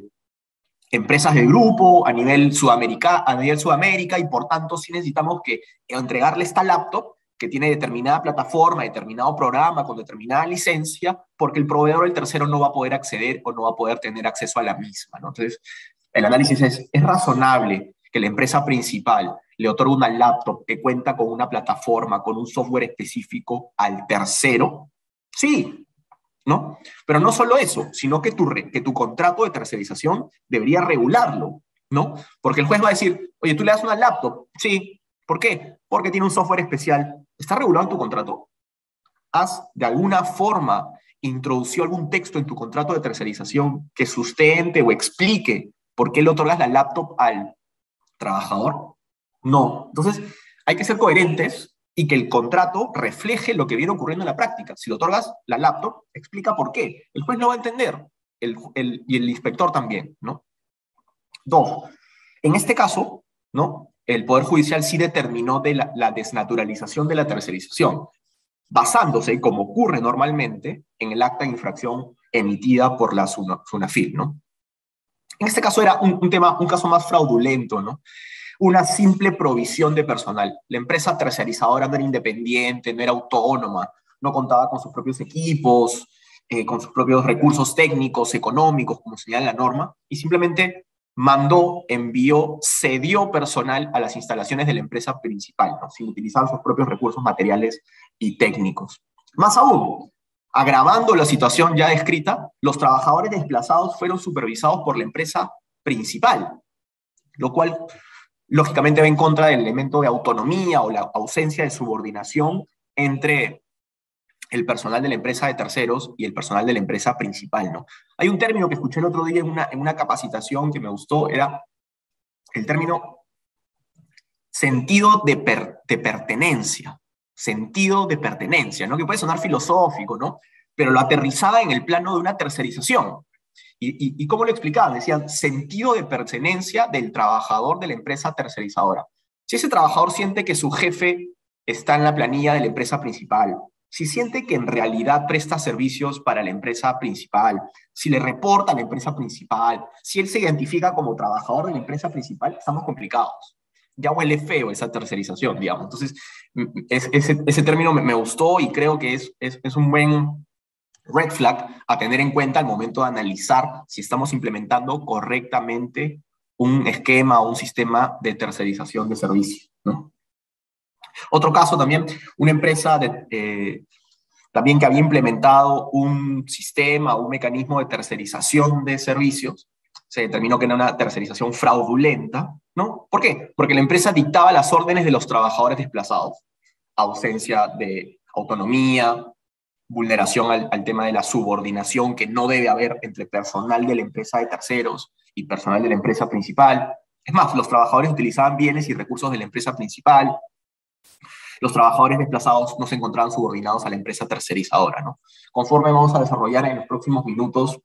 empresas del grupo a nivel, Sudamérica, a nivel Sudamérica y por tanto sí necesitamos que entregarle esta laptop que tiene determinada plataforma, determinado programa, con determinada licencia, porque el proveedor el tercero no va a poder acceder o no va a poder tener acceso a la misma. Entonces, el análisis es, ¿es razonable que la empresa principal le otorga una laptop que cuenta con una plataforma, con un software específico al tercero, sí, ¿no? Pero no solo eso, sino que tu, que tu contrato de tercerización debería regularlo, ¿no? Porque el juez va a decir, oye, tú le das una laptop, sí, ¿por qué? Porque tiene un software especial. ¿Está regulado en tu contrato? ¿Has de alguna forma introducido algún texto en tu contrato de tercerización que sustente o explique por qué le otorgas la laptop al trabajador? No. Entonces, hay que ser coherentes y que el contrato refleje lo que viene ocurriendo en la práctica. Si lo otorgas la laptop, explica por qué. El juez no va a entender el, y el inspector también, ¿no? Dos, en este caso, ¿no? El Poder Judicial sí determinó de la, desnaturalización de la tercerización, basándose, como ocurre normalmente, en el acta de infracción emitida por la SUNAFIL, ¿no? En este caso era un, tema, un caso más fraudulento, ¿no? una simple provisión de personal. La empresa tercerizadora no era independiente, no era autónoma, no contaba con sus propios equipos, eh, con sus propios recursos técnicos, económicos, como señala la norma, y simplemente mandó, envió, cedió personal a las instalaciones de la empresa principal, sin utilizar sus propios recursos materiales y técnicos. Más aún, agravando la situación ya descrita, los trabajadores desplazados fueron supervisados por la empresa principal, lo cual lógicamente va en contra del elemento de autonomía o la ausencia de subordinación entre el personal de la empresa de terceros y el personal de la empresa principal, ¿no? Hay un término que escuché el otro día en una, en una capacitación que me gustó, era el término sentido de, de pertenencia, sentido de pertenencia, ¿no? Que puede sonar filosófico, ¿no? Pero lo aterrizaba en el plano de una tercerización. ¿Y, cómo lo explicaban? Decían, sentido de pertenencia del trabajador de la empresa tercerizadora. Si ese trabajador siente que su jefe está en la planilla de la empresa principal, si siente que en realidad presta servicios para la empresa principal, si le reporta a la empresa principal, si él se identifica como trabajador de la empresa principal, estamos complicados. Ya huele feo esa tercerización, digamos. Entonces, ese, ese término me, gustó y creo que es, es, es un buen red flag a tener en cuenta al momento de analizar si estamos implementando correctamente un esquema o un sistema de tercerización de servicios. ¿no? Otro caso también, una empresa de, eh, también que había implementado un sistema o un mecanismo de tercerización de servicios, se determinó que era una tercerización fraudulenta, ¿no? ¿Por qué? Porque la empresa dictaba las órdenes de los trabajadores desplazados, ausencia de autonomía, vulneración al, tema de la subordinación que no debe haber entre personal de la empresa de terceros y personal de la empresa principal. Es más, los trabajadores utilizaban bienes y recursos de la empresa principal, los trabajadores desplazados no se encontraban subordinados a la empresa tercerizadora. ¿no? Conforme vamos a desarrollar en los próximos minutos,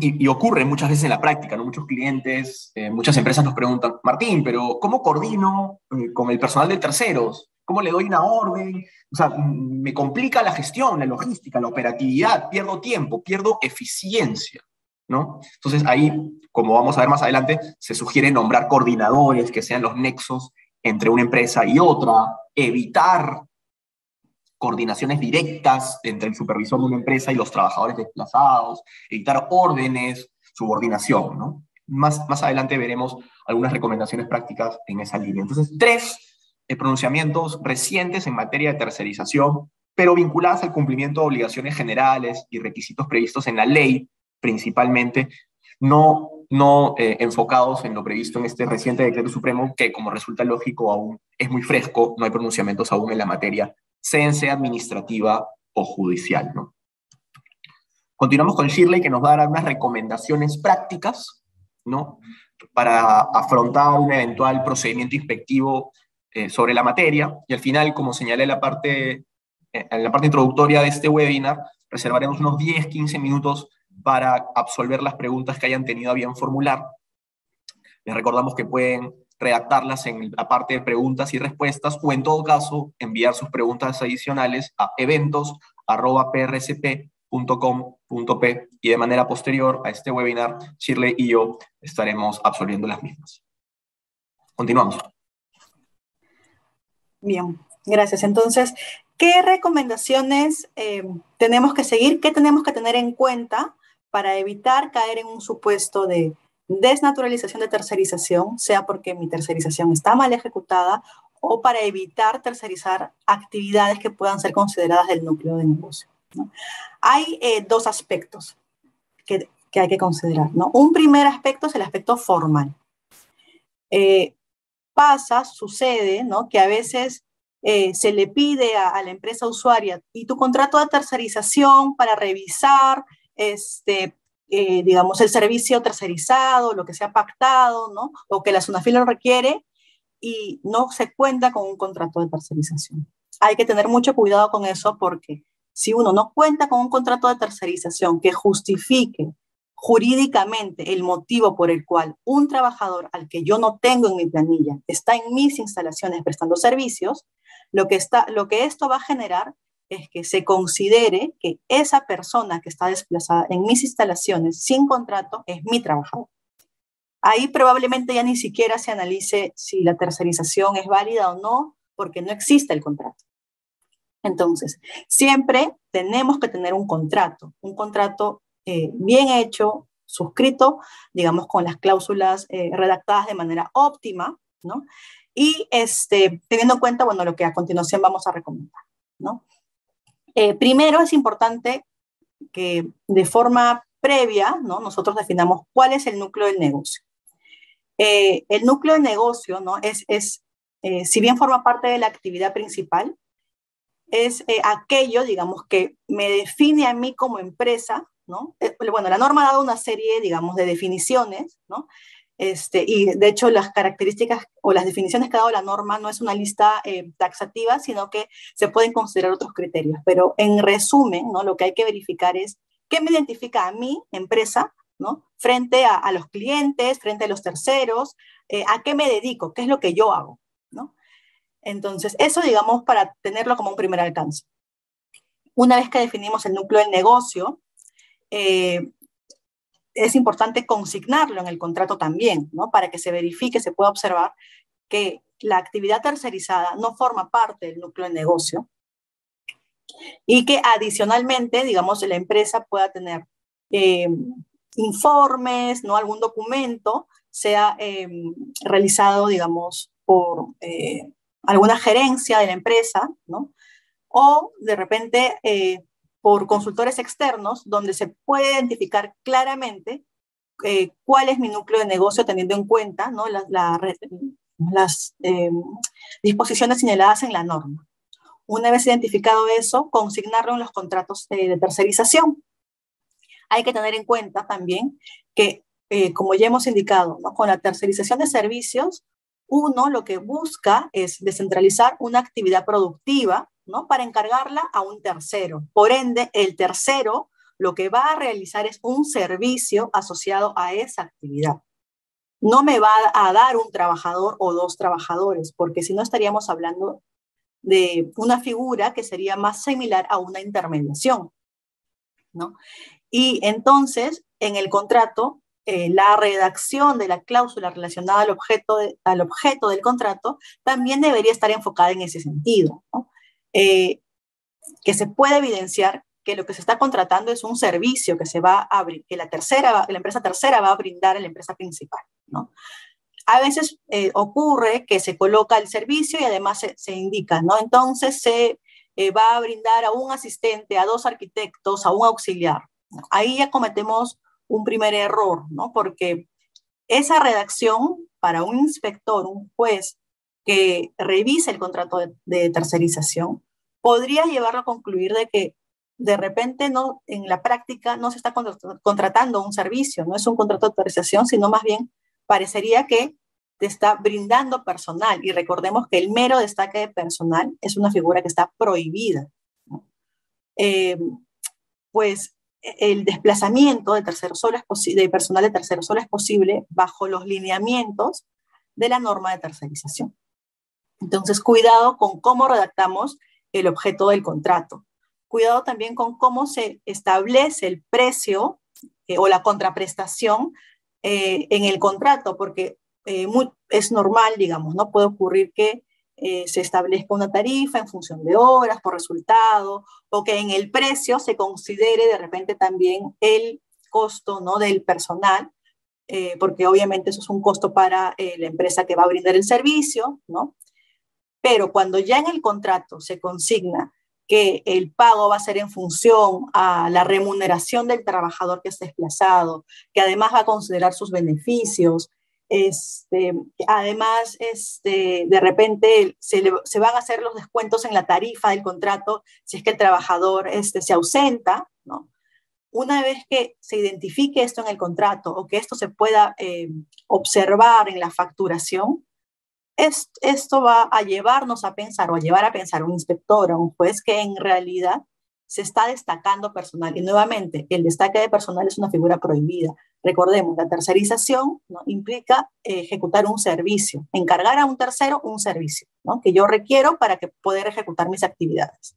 y, ocurre muchas veces en la práctica, ¿no? muchos clientes, eh, muchas empresas nos preguntan, Martín, pero ¿cómo coordino eh, con el personal de terceros? ¿Cómo le doy una orden? O sea, me complica la gestión, la logística, la operatividad, pierdo tiempo, pierdo eficiencia. ¿no? Entonces ahí, como vamos a ver más adelante, se sugiere nombrar coordinadores que sean los nexos entre una empresa y otra, evitar coordinaciones directas entre el supervisor de una empresa y los trabajadores desplazados, evitar órdenes, subordinación, ¿no? Más, más adelante veremos algunas recomendaciones prácticas en esa línea. Entonces, tres eh, pronunciamientos recientes en materia de tercerización, pero vinculadas al cumplimiento de obligaciones generales y requisitos previstos en la ley, principalmente, no no eh, enfocados en lo previsto en este reciente decreto supremo, que como resulta lógico aún es muy fresco, no hay pronunciamientos aún en la materia, sea administrativa o judicial. ¿no? Continuamos con Shirley, que nos va a dar unas recomendaciones prácticas ¿no? para afrontar un eventual procedimiento inspectivo eh, sobre la materia. Y al final, como señalé en la, parte, eh, en la parte introductoria de este webinar, reservaremos unos 10-15 minutos para absolver las preguntas que hayan tenido a bien formular. Les recordamos que pueden redactarlas en la parte de preguntas y respuestas o en todo caso enviar sus preguntas adicionales a eventos.prcp.com.p y de manera posterior a este webinar, Shirley y yo estaremos absolviendo las mismas. Continuamos. Bien, gracias. Entonces, ¿qué recomendaciones eh, tenemos que seguir? ¿Qué tenemos que tener en cuenta para evitar caer en un supuesto de desnaturalización de tercerización, sea porque mi tercerización está mal ejecutada o para evitar tercerizar actividades que puedan ser consideradas del núcleo de negocio. Hay eh, dos aspectos que, hay que considerar. Un primer aspecto es el aspecto formal. Eh, pasa, sucede, ¿no? que a veces eh, se le pide a, la empresa usuaria y tu contrato de tercerización para revisar este, eh, digamos, el servicio tercerizado, lo que se ha pactado, ¿no? O que la SUNAFIL lo requiere y no se cuenta con un contrato de tercerización. Hay que tener mucho cuidado con eso porque si uno no cuenta con un contrato de tercerización que justifique jurídicamente el motivo por el cual un trabajador al que yo no tengo en mi planilla está en mis instalaciones prestando servicios, lo que, está, lo que esto va a generar es que se considere que esa persona que está desplazada en mis instalaciones sin contrato es mi trabajador. Ahí probablemente ya ni siquiera se analice si la tercerización es válida o no, porque no existe el contrato. Entonces, siempre tenemos que tener un contrato, un contrato eh, bien hecho, suscrito, digamos, con las cláusulas eh, redactadas de manera óptima, ¿no? Y este, teniendo en cuenta, bueno, lo que a continuación vamos a recomendar, ¿no? Eh, primero es importante que de forma previa ¿no? nosotros definamos cuál es el núcleo del negocio. Eh, el núcleo de negocio ¿no? es, es eh, si bien forma parte de la actividad principal, es aquello, digamos, que me define a mí como empresa, ¿no? bueno, la norma ha dado una serie, digamos, de definiciones, ¿no? Este, y de hecho las características o las definiciones que ha dado la norma no es una lista eh, taxativa, sino que se pueden considerar otros criterios. Pero en resumen, ¿no? lo que hay que verificar es qué me identifica a mí, empresa, ¿no? frente a, los clientes, frente a los terceros, eh, a qué me dedico, qué es lo que yo hago. ¿no? Entonces, eso digamos para tenerlo como un primer alcance. Una vez que definimos el núcleo del negocio, eh, es importante consignarlo en el contrato también, ¿no? Para que se verifique, se pueda observar que la actividad tercerizada no forma parte del núcleo de negocio y que adicionalmente, digamos, la empresa pueda tener eh, informes, ¿no? Algún documento sea eh, realizado, digamos, por eh, alguna gerencia de la empresa, ¿no? O de repente por consultores externos, donde se puede identificar claramente cuál es mi núcleo de negocio teniendo en cuenta ¿no? la, la, las em, disposiciones señaladas en la norma. Una vez identificado eso, consignarlo en los contratos de, tercerización. Hay que tener en cuenta también que, eh, como ya hemos indicado, con la tercerización de servicios, uno lo que busca es descentralizar una actividad productiva ¿no? para encargarla a un tercero. Por ende, el tercero lo que va a realizar es un servicio asociado a esa actividad no me va a dar un trabajador o dos trabajadores, porque si no estaríamos hablando de una figura que sería más similar a una intermediación. ¿no? Y entonces, en el contrato, eh, la redacción de la cláusula relacionada al objeto, al objeto del contrato también debería estar enfocada en ese sentido, eh, que se puede evidenciar que lo que se está contratando es un servicio que se va a que la tercera, la empresa tercera va a brindar a la empresa principal, ¿no? A veces eh, ocurre que se coloca el servicio y además se, indica, ¿no? Entonces se eh, va a brindar a un asistente, a dos arquitectos, a un auxiliar. Ahí ya cometemos un primer error, ¿no? Porque esa redacción para un inspector, un juez que revise el contrato de tercerización, podría llevarlo a concluir de que de repente no, en la práctica no se está contratando un servicio, no es un contrato de autorización, sino más bien parecería que te está brindando personal. Y recordemos que el mero destaque de personal es una figura que está prohibida. Eh, pues el desplazamiento de, terceros de personal de terceros solo es posible bajo los lineamientos de la norma de tercerización. Entonces, cuidado con cómo redactamos el objeto del contrato cuidado también con cómo se establece el precio eh, o la contraprestación eh, en el contrato, porque eh, es normal, digamos, ¿no? Puede ocurrir que se establezca una tarifa en función de horas, por resultado, o que en el precio se considere de repente también el costo, ¿no? Del personal, porque obviamente eso es un costo para la empresa que va a brindar el servicio, ¿no? Pero cuando ya en el contrato se consigna que el pago va a ser en función a la remuneración del trabajador que está desplazado, que además va a considerar sus beneficios. Este, además, este, de repente se, van a hacer los descuentos en la tarifa del contrato si es que el trabajador este, se ausenta, ¿no? Una vez que se identifique esto en el contrato o que esto se pueda eh, observar en la facturación, esto va a llevarnos a pensar o a llevar a pensar un inspector o un juez que en realidad se está destacando personal. Y nuevamente, el destaque de personal es una figura prohibida. Recordemos, la tercerización ¿no? implica ejecutar un servicio, encargar a un tercero un servicio ¿no? que yo requiero para que poder ejecutar mis actividades.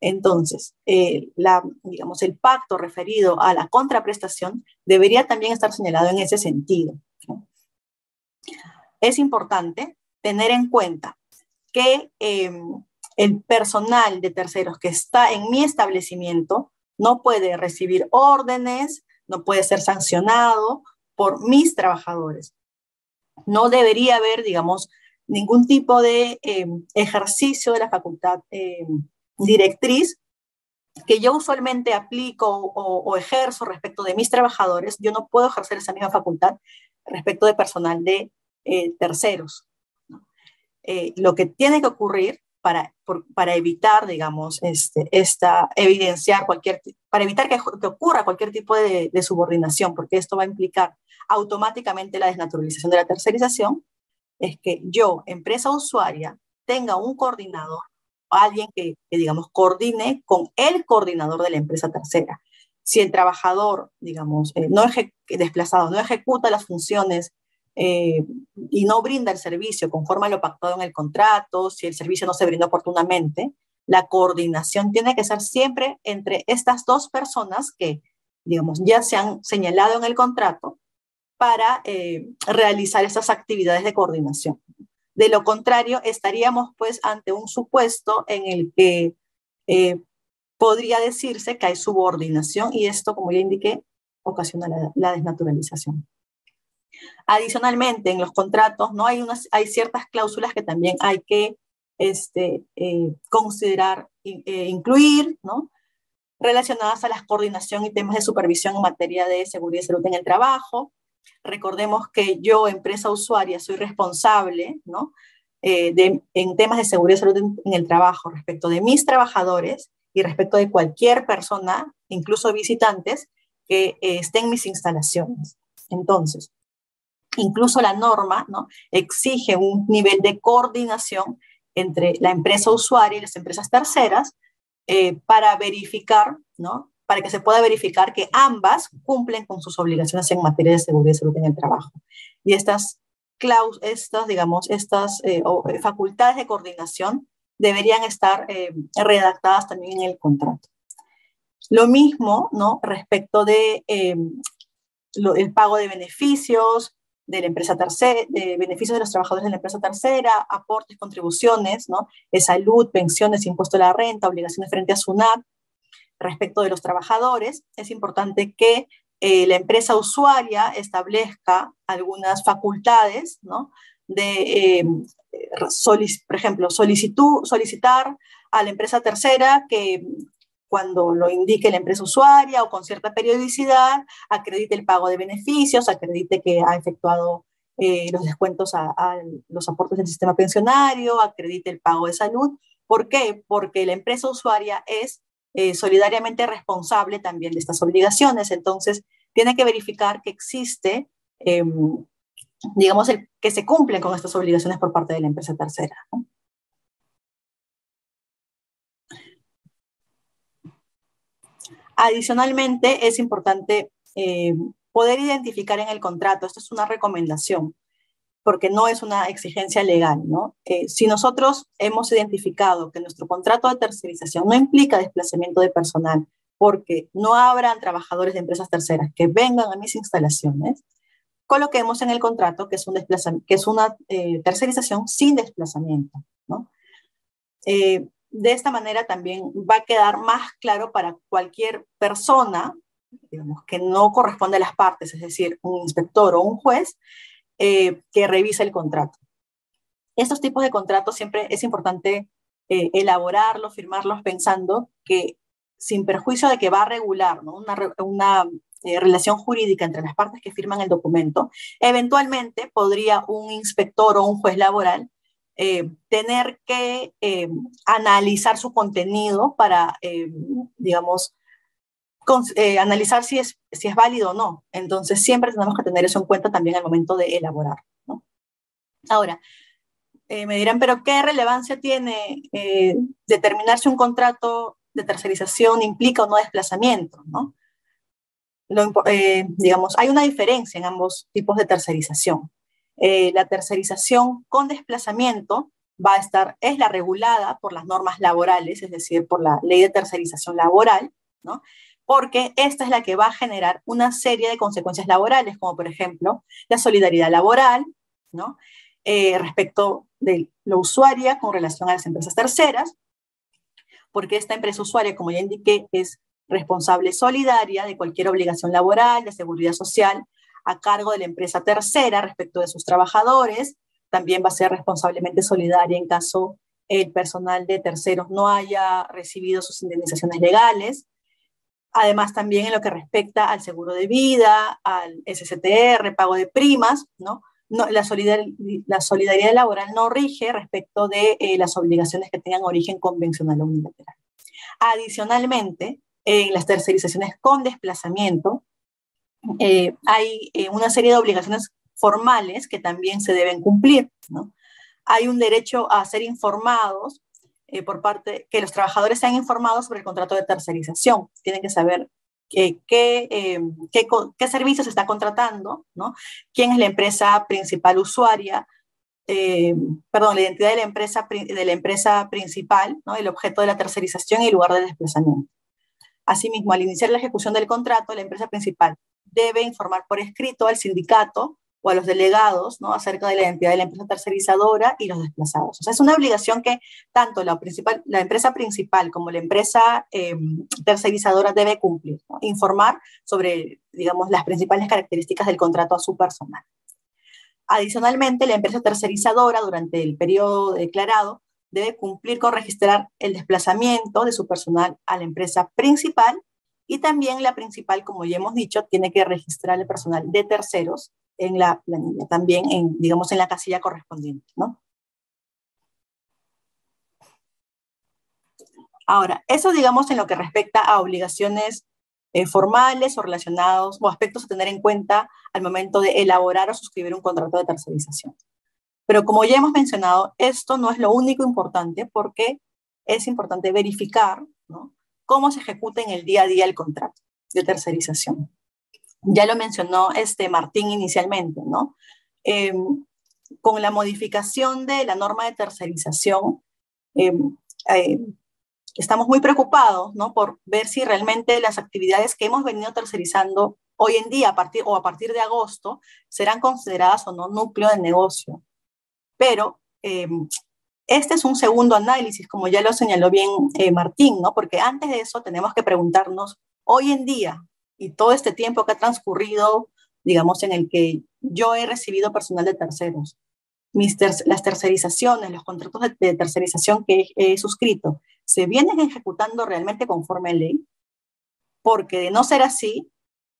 Entonces, eh, digamos, el pacto referido a la contraprestación debería también estar señalado en ese sentido. Es importante tener en cuenta que em, el personal de terceros que está en mi establecimiento no puede recibir órdenes, no puede ser sancionado por mis trabajadores. No debería haber, digamos, ningún tipo de em, ejercicio de la facultad em, directriz que yo usualmente aplico o, o, ejerzo respecto de mis trabajadores, yo no puedo ejercer esa misma facultad respecto de personal de eh, terceros. Eh, lo que tiene que ocurrir para, para evitar, digamos, este, esta, evidenciar cualquier, para evitar que, ocurra cualquier tipo de, subordinación, porque esto va a implicar automáticamente la desnaturalización de la tercerización, es que yo, empresa usuaria, tenga un coordinador, alguien que, digamos, coordine con el coordinador de la empresa tercera. Si el trabajador, digamos, eh, no desplazado, no ejecuta las funciones eh, y no brinda el servicio conforme a lo pactado en el contrato, si el servicio no se brinda oportunamente, la coordinación tiene que ser siempre entre estas dos personas que, digamos, ya se han señalado en el contrato para eh, realizar esas actividades de coordinación. De lo contrario, estaríamos pues ante un supuesto en el que eh, podría decirse que hay subordinación y esto, como ya indiqué, ocasiona la, desnaturalización. Adicionalmente, en los contratos no hay, unas, hay ciertas cláusulas que también hay que este, eh, considerar eh, incluir, ¿no? relacionadas a la coordinación y temas de supervisión en materia de seguridad y salud en el trabajo. Recordemos que yo, empresa usuaria, soy responsable ¿no? Eh, de, en temas de seguridad y salud en, el trabajo respecto de mis trabajadores y respecto de cualquier persona, incluso visitantes, que estén en mis instalaciones. Entonces, incluso la norma ¿no? exige un nivel de coordinación entre la empresa usuaria y las empresas terceras eh, para verificar, ¿no? Para que se pueda verificar que ambas cumplen con sus obligaciones en materia de seguridad y salud en el trabajo. Y estas estas, digamos, estas eh, eh, facultades de coordinación deberían estar redactadas también en el contrato. Lo mismo, ¿no? Respecto de el pago de beneficios, de la empresa tercera, de beneficios de los trabajadores de la empresa tercera, aportes, contribuciones, ¿no? De salud, pensiones, impuesto a la renta, obligaciones frente a SUNAT. Respecto de los trabajadores, es importante que eh, la empresa usuaria establezca algunas facultades, ¿no? De, eh, por ejemplo, solicitar a la empresa tercera que cuando lo indique la empresa usuaria o con cierta periodicidad, acredite el pago de beneficios, acredite que ha efectuado eh, los descuentos a, los aportes del sistema pensionario, acredite el pago de salud. ¿Por qué? Porque la empresa usuaria es eh, solidariamente responsable también de estas obligaciones. Entonces, tiene que verificar que existe, em, digamos, que se cumplen con estas obligaciones por parte de la empresa tercera. Adicionalmente, es importante eh, poder identificar en el contrato, esto es una recomendación, porque no es una exigencia legal, ¿no? Eh, si nosotros hemos identificado que nuestro contrato de tercerización no implica desplazamiento de personal, porque no habrán trabajadores de empresas terceras que vengan a mis instalaciones, coloquemos en el contrato que es, un que es una eh, tercerización sin desplazamiento, ¿no? De esta manera también va a quedar más claro para cualquier persona, digamos, que no corresponde a las partes, es decir, un inspector o un juez, eh, que revisa el contrato. Estos tipos de contratos siempre es importante eh, elaborarlos, firmarlos pensando que sin perjuicio de que va a regular una, eh, relación jurídica entre las partes que firman el documento, eventualmente podría un inspector o un juez laboral eh, tener que eh, analizar su contenido para, eh, digamos, analizar si es, si es válido o no. Entonces, siempre tenemos que tener eso en cuenta también al momento de elaborar. ¿no? Ahora, me dirán, pero ¿qué relevancia tiene determinar si un contrato de tercerización implica o no desplazamiento? ¿no? digamos, hay una diferencia en ambos tipos de tercerización. Eh, la tercerización con desplazamiento va a estar, es la regulada por las normas laborales, es decir, por la ley de tercerización laboral, ¿no? Porque esta es la que va a generar una serie de consecuencias laborales, como por ejemplo la solidaridad laboral, ¿no? Eh, respecto de la usuaria con relación a las empresas terceras, porque esta empresa usuaria, como ya indiqué, es responsable solidaria de cualquier obligación laboral, de seguridad social, a cargo de la empresa tercera respecto de sus trabajadores. También va a ser responsablemente solidaria en caso el personal de terceros no haya recibido sus indemnizaciones legales. Además, también en lo que respecta al seguro de vida, al SSTR, pago de primas, ¿no? la, la, solidaridad laboral no rige respecto de eh, las obligaciones que tengan origen convencional o unilateral. Adicionalmente, en las tercerizaciones con desplazamiento, eh, hay eh, una serie de obligaciones formales que también se deben cumplir. Hay un derecho a ser informados eh, por parte, que los trabajadores sean informados sobre el contrato de tercerización. Tienen que saber qué, qué, qué, servicios está contratando, quién es la empresa principal usuaria, perdón, la identidad de la empresa, de la empresa principal, el objeto de la tercerización y el lugar de desplazamiento. Asimismo, al iniciar la ejecución del contrato, la empresa principal debe informar por escrito al sindicato o a los delegados ¿no? acerca de la identidad de la empresa tercerizadora y los desplazados. O sea, es una obligación que tanto la, principal, la empresa principal como la empresa em, tercerizadora debe cumplir, informar sobre, digamos, las principales características del contrato a su personal. Adicionalmente, la empresa tercerizadora durante el periodo declarado debe cumplir con registrar el desplazamiento de su personal a la empresa principal y también la principal, como ya hemos dicho, tiene que registrar el personal de terceros en la planilla, también en, digamos, en la casilla correspondiente, ¿no? Ahora, eso digamos en lo que respecta a obligaciones eh, formales o relacionados o aspectos a tener en cuenta al momento de elaborar o suscribir un contrato de tercerización. Pero como ya hemos mencionado, esto no es lo único importante porque es importante verificar ¿no? cómo se ejecuta en el día a día el contrato de tercerización. Ya lo mencionó este Martín inicialmente, ¿no? Em, con la modificación de la norma de tercerización, em, eh, estamos muy preocupados, ¿no? Por ver si realmente las actividades que hemos venido tercerizando hoy en día a partir, o a partir de agosto serán consideradas o no núcleo de negocio. Pero em, este es un segundo análisis, como ya lo señaló bien eh, Martín, ¿no? Porque antes de eso tenemos que preguntarnos, hoy en día, y todo este tiempo que ha transcurrido, digamos, en el que yo he recibido personal de terceros, mis las tercerizaciones, los contratos de, tercerización que he, suscrito, ¿se vienen ejecutando realmente conforme a ley? Porque de no ser así,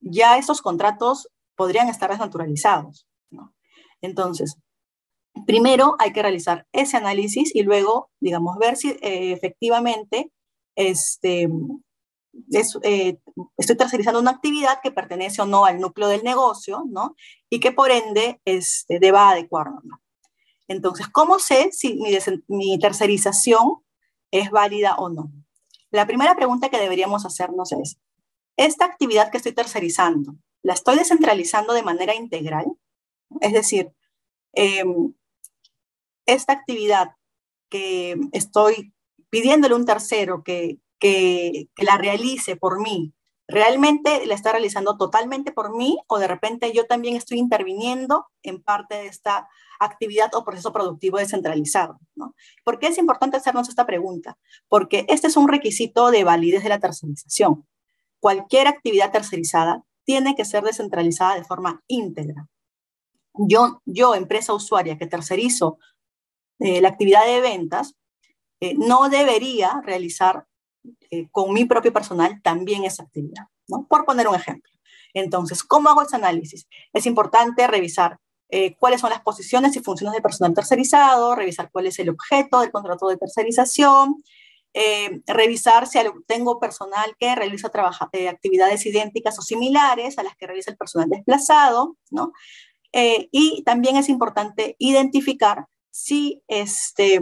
ya esos contratos podrían estar desnaturalizados. ¿no? Entonces, primero hay que realizar ese análisis y luego, digamos, ver si eh, efectivamente este, eh, estoy tercerizando una actividad que pertenece o no al núcleo del negocio, ¿no? Y que por ende este, deba adecuarnos. Entonces, ¿cómo sé si mi, mi tercerización es válida o no? La primera pregunta que deberíamos hacernos es, ¿esta actividad que estoy tercerizando, la estoy descentralizando de manera integral? Es decir, em, esta actividad que estoy pidiéndole a un tercero que, que, la realice por mí, ¿realmente la está realizando totalmente por mí o de repente yo también estoy interviniendo en parte de esta actividad o proceso productivo descentralizado? ¿no? ¿Por qué es importante hacernos esta pregunta? Porque este es un requisito de validez de la tercerización. Cualquier actividad tercerizada tiene que ser descentralizada de forma íntegra. Yo, yo empresa usuaria que tercerizo eh, la actividad de ventas, eh, no debería realizar eh, con mi propio personal también esa actividad, ¿no? Por poner un ejemplo. Entonces, ¿cómo hago ese análisis? Es importante revisar cuáles son las posiciones y funciones del personal tercerizado, revisar cuál es el objeto del contrato de tercerización, revisar si tengo personal que realiza actividades idénticas o similares a las que realiza el personal desplazado, ¿no? y también es importante identificar si este,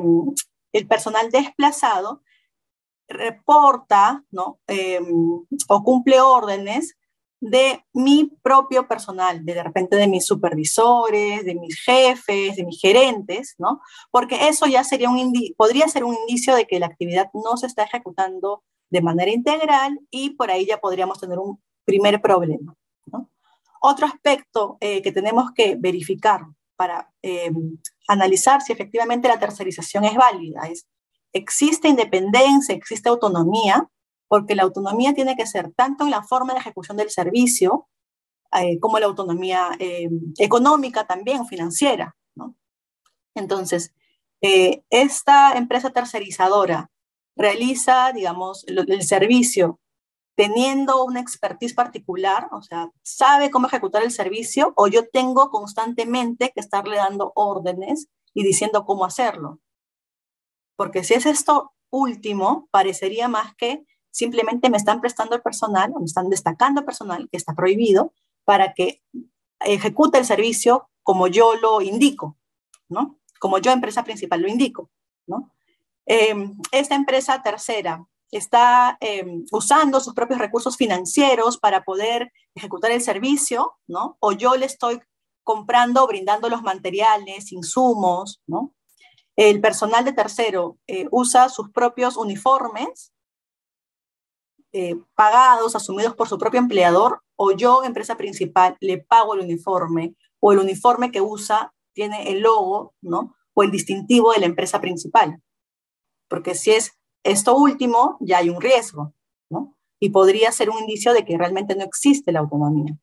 el personal desplazado reporta ¿no? Em, o cumple órdenes de mi propio personal, de, de repente de mis supervisores, de mis jefes, de mis gerentes, ¿no? Porque eso ya sería un podría ser un indicio de que la actividad no se está ejecutando de manera integral y por ahí ya podríamos tener un primer problema. Otro aspecto eh, que tenemos que verificar para em, analizar si efectivamente la tercerización es válida. Es, existe independencia, existe autonomía, porque la autonomía tiene que ser tanto en la forma de ejecución del servicio, eh, como la autonomía em, económica también, financiera. Entonces, eh, esta empresa tercerizadora realiza, digamos, el servicio teniendo una expertise particular, o sea, sabe cómo ejecutar el servicio, o yo tengo constantemente que estarle dando órdenes y diciendo cómo hacerlo. Porque si es esto último, parecería más que simplemente me están prestando el personal, o me están destacando personal, que está prohibido, para que ejecute el servicio como yo lo indico, ¿no? Como yo, empresa principal, lo indico, ¿no? Em, esta empresa tercera está em, usando sus propios recursos financieros para poder ejecutar el servicio, ¿no? O yo le estoy comprando, brindando los materiales, insumos, ¿no? El personal de tercero eh, usa sus propios uniformes eh, pagados, asumidos por su propio empleador, o yo, empresa principal, le pago el uniforme, o el uniforme que usa tiene el logo, ¿no? O el distintivo de la empresa principal. Porque si es esto último, ya hay un riesgo, ¿no? Y podría ser un indicio de que realmente no existe la autonomía,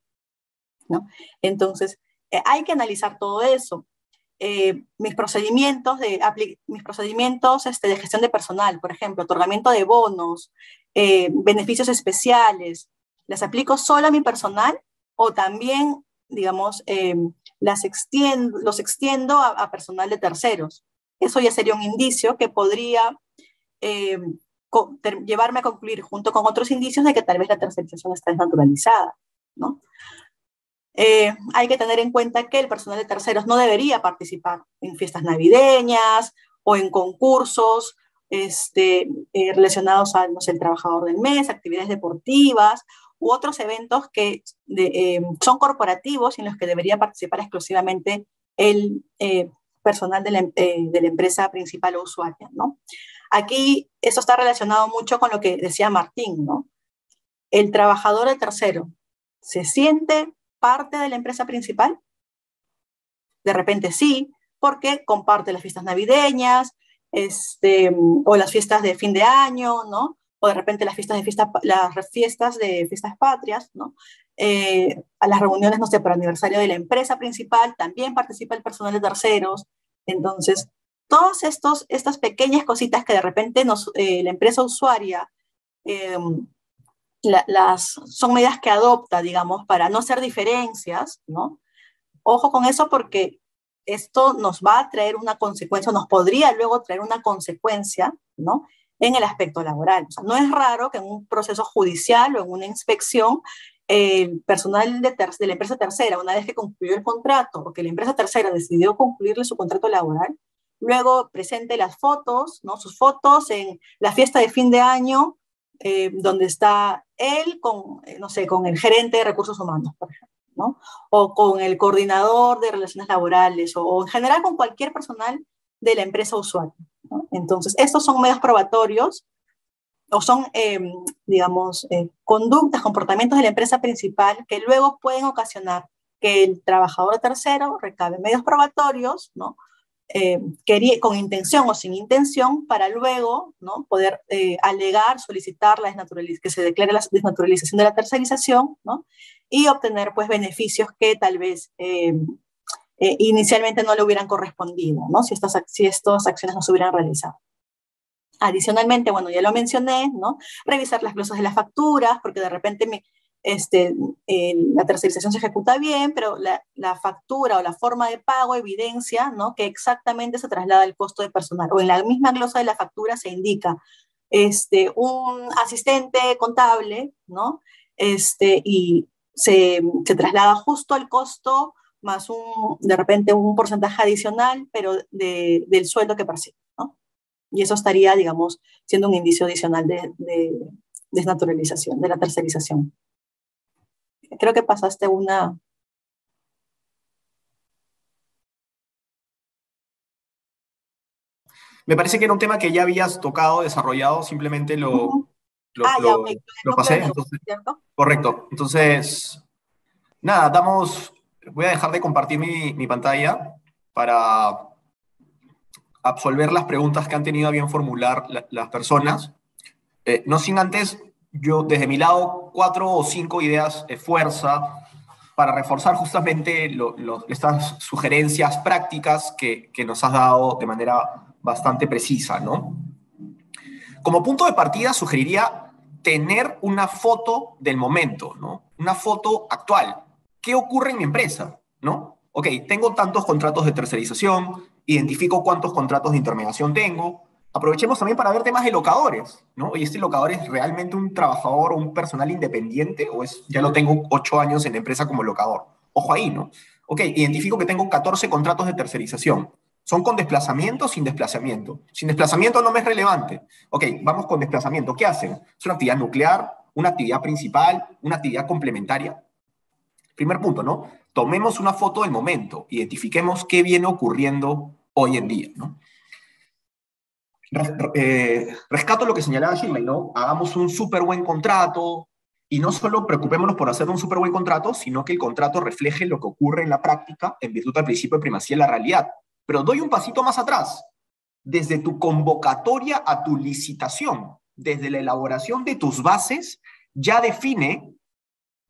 ¿no? Entonces, eh, hay que analizar todo eso. Eh, mis procedimientos, de, mis procedimientos este, de gestión de personal, por ejemplo, otorgamiento de bonos, eh, beneficios especiales, ¿las aplico solo a mi personal o también, digamos, las extiendo, los extiendo a personal de terceros? Eso ya sería un indicio que podría eh, llevarme a concluir junto con otros indicios de que tal vez la tercerización está desnaturalizada, ¿no? Eh, hay que tener en cuenta que el personal de terceros no debería participar en fiestas navideñas o en concursos este, eh, relacionados al no sé, el trabajador del mes, actividades deportivas u otros eventos que son corporativos en los que debería participar exclusivamente el personal de la, de la, empresa principal o usuaria, ¿no? Aquí eso está relacionado mucho con lo que decía Martín, ¿no? El trabajador de tercero se siente parte de la empresa principal. De repente sí, porque comparte las fiestas navideñas, este, o las fiestas de fin de año, ¿no? O de repente las fiestas de fiesta, las fiestas de fiestas patrias, ¿no? Eh, a las reuniones, no sé, por aniversario de la empresa principal, también participa el personal de terceros. Entonces, Todas estas pequeñas cositas que de repente eh, la empresa usuaria em, las, son medidas que adopta, digamos, para no hacer diferencias, ¿no? Ojo con eso porque esto nos va a traer una consecuencia, nos podría luego traer una consecuencia, ¿no? En el aspecto laboral. No es raro que en un proceso judicial o en una inspección el personal de, de, la empresa tercera, una vez que concluyó el contrato o que la empresa tercera decidió concluirle su contrato laboral, luego presente las fotos, ¿no? sus fotos en la fiesta de fin de año, eh, donde está él con, eh, no sé, con el gerente de recursos humanos, por ejemplo, ¿no? o con el coordinador de relaciones laborales, o, en general con cualquier personal de la empresa usuaria. ¿no? Entonces, estos son medios probatorios o son, em, digamos, eh, conductas, comportamientos de la empresa principal que luego pueden ocasionar que el trabajador tercero recabe medios probatorios, ¿no? Eh, quería, con intención o sin intención, para luego ¿no? poder eh, alegar, solicitar la que se declare la desnaturalización de la tercerización ¿no? y obtener pues, beneficios que tal vez eh, inicialmente no le hubieran correspondido, ¿no? si, estas, si estas acciones no se hubieran realizado. Adicionalmente, bueno, ya lo mencioné, ¿no? Revisar las glosas de las facturas, porque de repente me, este, la tercerización se ejecuta bien, pero la, factura o la forma de pago evidencia ¿no? que exactamente se traslada el costo de personal. O en la misma glosa de la factura se indica este, un asistente contable, ¿no? Este, y se, se traslada justo al costo más un, de repente un porcentaje adicional, pero de, del sueldo que percibe, ¿no? Y eso estaría, digamos, siendo un indicio adicional de, de desnaturalización, de la tercerización creo que pasaste una... Me parece que era un tema que ya habías tocado, desarrollado, simplemente lo, ah, lo, pasé. correcto. Entonces, nada, damos, voy a dejar de compartir mi, pantalla para absolver las preguntas que han tenido a bien formular las personas. Eh, no sin antes yo desde mi lado cuatro o cinco ideas de fuerza para reforzar justamente estas sugerencias prácticas que, que, nos has dado de manera bastante precisa, ¿no? Como punto de partida sugeriría tener una foto del momento, ¿no? Una foto actual. ¿Qué ocurre en mi empresa, ¿no? Ok, tengo tantos contratos de tercerización, identifico cuántos contratos de intermediación tengo, aprovechemos también para ver temas de locadores, ¿no? Oye, ¿este locador es realmente un trabajador o un personal independiente o es, ya lo tengo ocho años en empresa como locador? Ojo ahí, ¿no? Ok, identifico que tengo 14 contratos de tercerización. ¿Son con desplazamiento o sin desplazamiento? Sin desplazamiento no me es relevante. Ok, vamos con desplazamiento. ¿Qué hacen? ¿Es una actividad nuclear, una actividad principal, una actividad complementaria? Primer punto, ¿no? Tomemos una foto del momento, identifiquemos qué viene ocurriendo hoy en día, ¿no? Eh, rescato lo que señalaba Shirley, ¿no? Hagamos un súper buen contrato y no solo preocupémonos por hacer un súper buen contrato, sino que el contrato refleje lo que ocurre en la práctica en virtud del principio de primacía de la realidad. Pero doy un pasito más atrás. Desde tu convocatoria a tu licitación, desde la elaboración de tus bases, ya define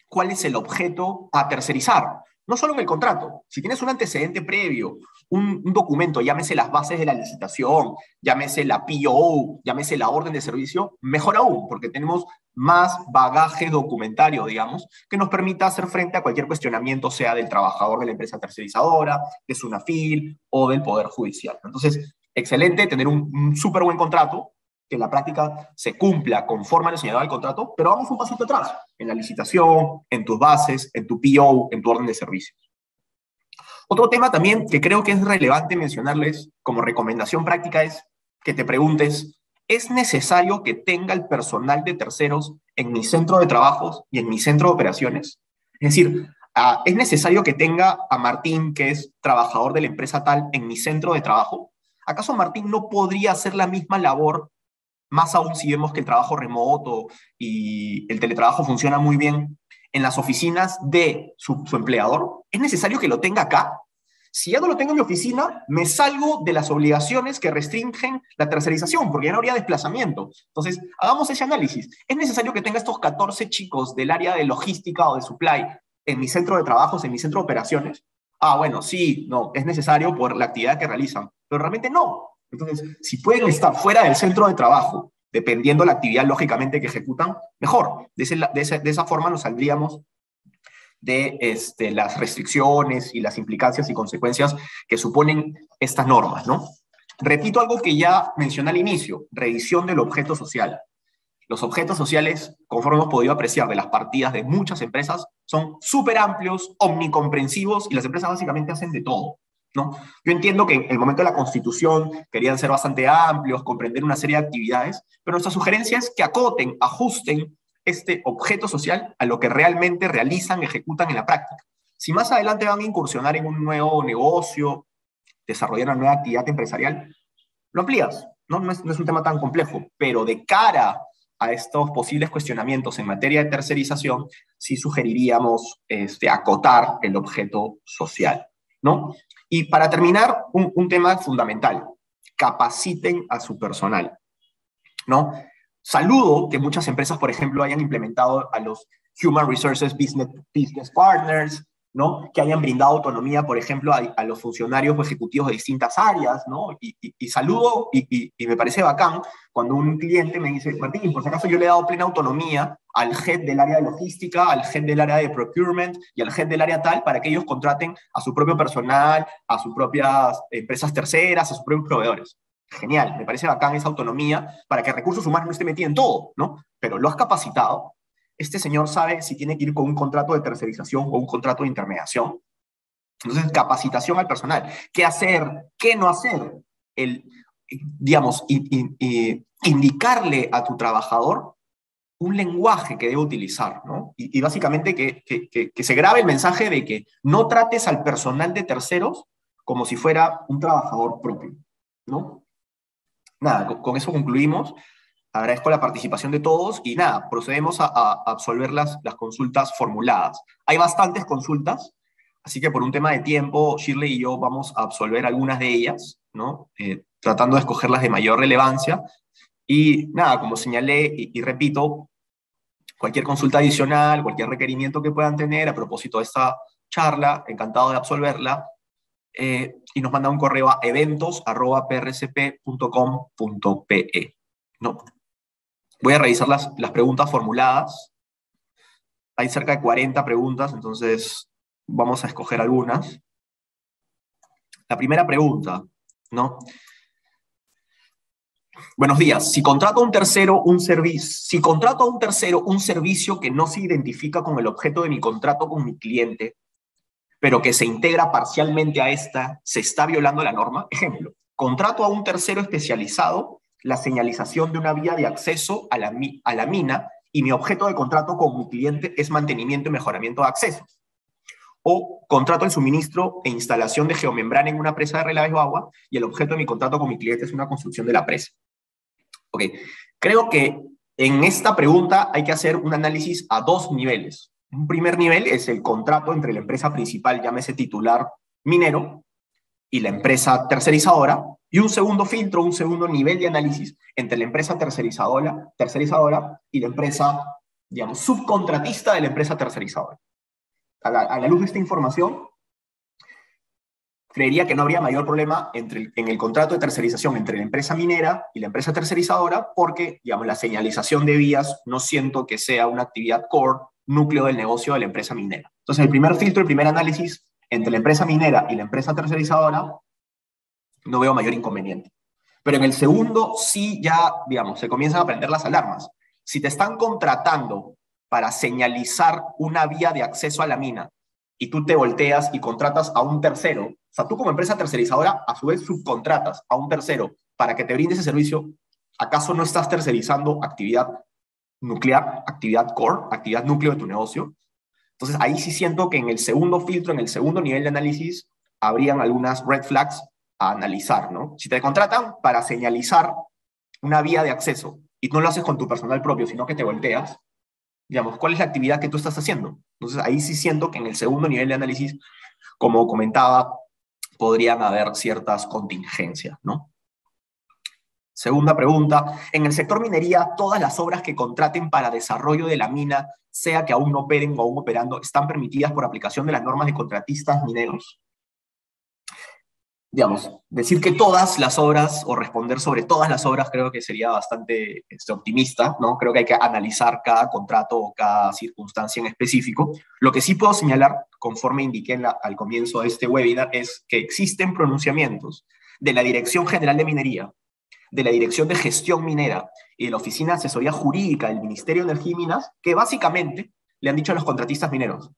cuál es el objeto a tercerizar. No solo en el contrato, si tienes un antecedente previo, un, documento, llámese las bases de la licitación, llámese la PO, llámese la orden de servicio, mejor aún, porque tenemos más bagaje documentario, digamos, que nos permita hacer frente a cualquier cuestionamiento, sea del trabajador de la empresa tercerizadora, de SUNAFIL o del Poder Judicial. Entonces, excelente tener un, un súper buen contrato, que en la práctica se cumpla conforme a lo señalado del contrato, pero vamos un pasito atrás, en la licitación, en tus bases, en tu PO, en tu orden de servicios. Otro tema también que creo que es relevante mencionarles como recomendación práctica es que te preguntes, ¿es necesario que tenga el personal de terceros en mi centro de trabajos y en mi centro de operaciones? Es decir, ah, ¿es necesario que tenga a Martín, que es trabajador de la empresa tal, en mi centro de trabajo? ¿Acaso Martín no podría hacer la misma labor más aún si vemos que el trabajo remoto y el teletrabajo funciona muy bien en las oficinas de su, empleador, ¿es necesario que lo tenga acá? Si ya no lo tengo en mi oficina, me salgo de las obligaciones que restringen la tercerización, porque ya no habría desplazamiento. Entonces, hagamos ese análisis. ¿Es necesario que tenga estos 14 chicos del área de logística o de supply en mi centro de trabajos, en mi centro de operaciones? Ah, bueno, sí, no, es necesario por la actividad que realizan, pero realmente no. Entonces, si pueden estar fuera del centro de trabajo, dependiendo la actividad lógicamente que ejecutan, mejor. De, esa, forma nos saldríamos de este, las restricciones y las implicancias y consecuencias que suponen estas normas, ¿no? Repito algo que ya mencioné al inicio, revisión del objeto social. Los objetos sociales, conforme hemos podido apreciar de las partidas de muchas empresas, son súper amplios, omnicomprensivos y las empresas básicamente hacen de todo. ¿No? Yo entiendo que en el momento de la constitución querían ser bastante amplios, comprender una serie de actividades, pero nuestra sugerencia es que acoten, ajusten este objeto social a lo que realmente realizan, ejecutan en la práctica. Si más adelante van a incursionar en un nuevo negocio, desarrollar una nueva actividad empresarial, lo amplías, ¿no? No es, un tema tan complejo, pero de cara a estos posibles cuestionamientos en materia de tercerización, sí sugeriríamos este, acotar el objeto social, ¿no? Y para terminar, un, tema fundamental, capaciten a su personal, ¿no? Saludo que muchas empresas, por ejemplo, hayan implementado a los Human Resources Business, Business Partners, ¿no? Que hayan brindado autonomía, por ejemplo, a, los funcionarios o ejecutivos de distintas áreas, ¿no? Y, saludo y, me parece bacán cuando un cliente me dice, Martín, por si acaso yo le he dado plena autonomía al head del área de logística, al head del área de procurement y al head del área tal para que ellos contraten a su propio personal, a sus propias empresas terceras, a sus propios proveedores. Genial, me parece bacán esa autonomía para que recursos humanos no esté metido en todo, ¿no? Pero lo has capacitado, este señor sabe si tiene que ir con un contrato de tercerización o un contrato de intermediación. Entonces, capacitación al personal. ¿Qué hacer? ¿Qué no hacer? El, digamos, indicarle a tu trabajador un lenguaje que debe utilizar, ¿no? Y, básicamente que, que, se grabe el mensaje de que no trates al personal de terceros como si fuera un trabajador propio, ¿no? Nada, con eso concluimos. Agradezco la participación de todos y nada, procedemos a, absolver las, las, consultas formuladas. Hay bastantes consultas, así que por un tema de tiempo, Shirley y yo vamos a absolver algunas de ellas, ¿no? Eh, tratando de escoger las de mayor relevancia. Y nada, como señalé y, repito, cualquier consulta adicional, cualquier requerimiento que puedan tener a propósito de esta charla, encantado de absolverla. Eh, y nos manda un correo a eventos.prcp.com.pe. ¿no? Voy a revisar las, las preguntas formuladas. Hay cerca de 40 preguntas, entonces vamos a escoger algunas. La primera pregunta, ¿no? Buenos días. Si contrato a un tercero un servicio, si contrato a un tercero un servicio que no se identifica con el objeto de mi contrato con mi cliente, pero que se integra parcialmente a esta, se está violando la norma. Ejemplo, contrato a un tercero especializado la señalización de una vía de acceso a la, mina y mi objeto de contrato con mi cliente es mantenimiento y mejoramiento de accesos. O contrato el suministro e instalación de geomembrana en una presa de relaves de agua y el objeto de mi contrato con mi cliente es una construcción de la presa. Ok, creo que en esta pregunta hay que hacer un análisis a dos niveles. Un primer nivel es el contrato entre la empresa principal, llámese titular minero, y la empresa tercerizadora, y un segundo filtro, un segundo nivel de análisis entre la empresa tercerizadora, tercerizadora y la empresa, digamos, subcontratista de la empresa tercerizadora. A la, luz de esta información, creería que no habría mayor problema entre en el contrato de tercerización entre la empresa minera y la empresa tercerizadora, porque, digamos, la señalización de vías no siento que sea una actividad core, núcleo del negocio de la empresa minera. Entonces, el primer filtro, el primer análisis entre la empresa minera y la empresa tercerizadora, no veo mayor inconveniente. Pero en el segundo sí ya, digamos, se comienzan a prender las alarmas. Si te están contratando para señalizar una vía de acceso a la mina y tú te volteas y contratas a un tercero, o sea, tú como empresa tercerizadora a su vez subcontratas a un tercero para que te brinde ese servicio, ¿acaso no estás tercerizando actividad nuclear, actividad core, actividad núcleo de tu negocio? Entonces ahí sí siento que en el segundo filtro, en el segundo nivel de análisis, habrían algunas red flags a analizar, ¿no? Si te contratan para señalizar una vía de acceso y no lo haces con tu personal propio, sino que te volteas, digamos, ¿cuál es la actividad que tú estás haciendo? Entonces ahí sí siento que en el segundo nivel de análisis, como comentaba, podrían haber ciertas contingencias, ¿no? Segunda pregunta, en el sector minería, todas las obras que contraten para desarrollo de la mina, sea que aún no operen o aún operando, están permitidas por aplicación de las normas de contratistas mineros. Digamos, decir que todas las obras o responder sobre todas las obras creo que sería bastante este, optimista, ¿no? Creo que hay que analizar cada contrato o cada circunstancia en específico. Lo que sí puedo señalar, conforme indiqué al comienzo de este webinar, es que existen pronunciamientos de la Dirección General de Minería de la Dirección de Gestión Minera y de la Oficina de Asesoría Jurídica del Ministerio de Energía y Minas, que básicamente le han dicho a los contratistas mineros,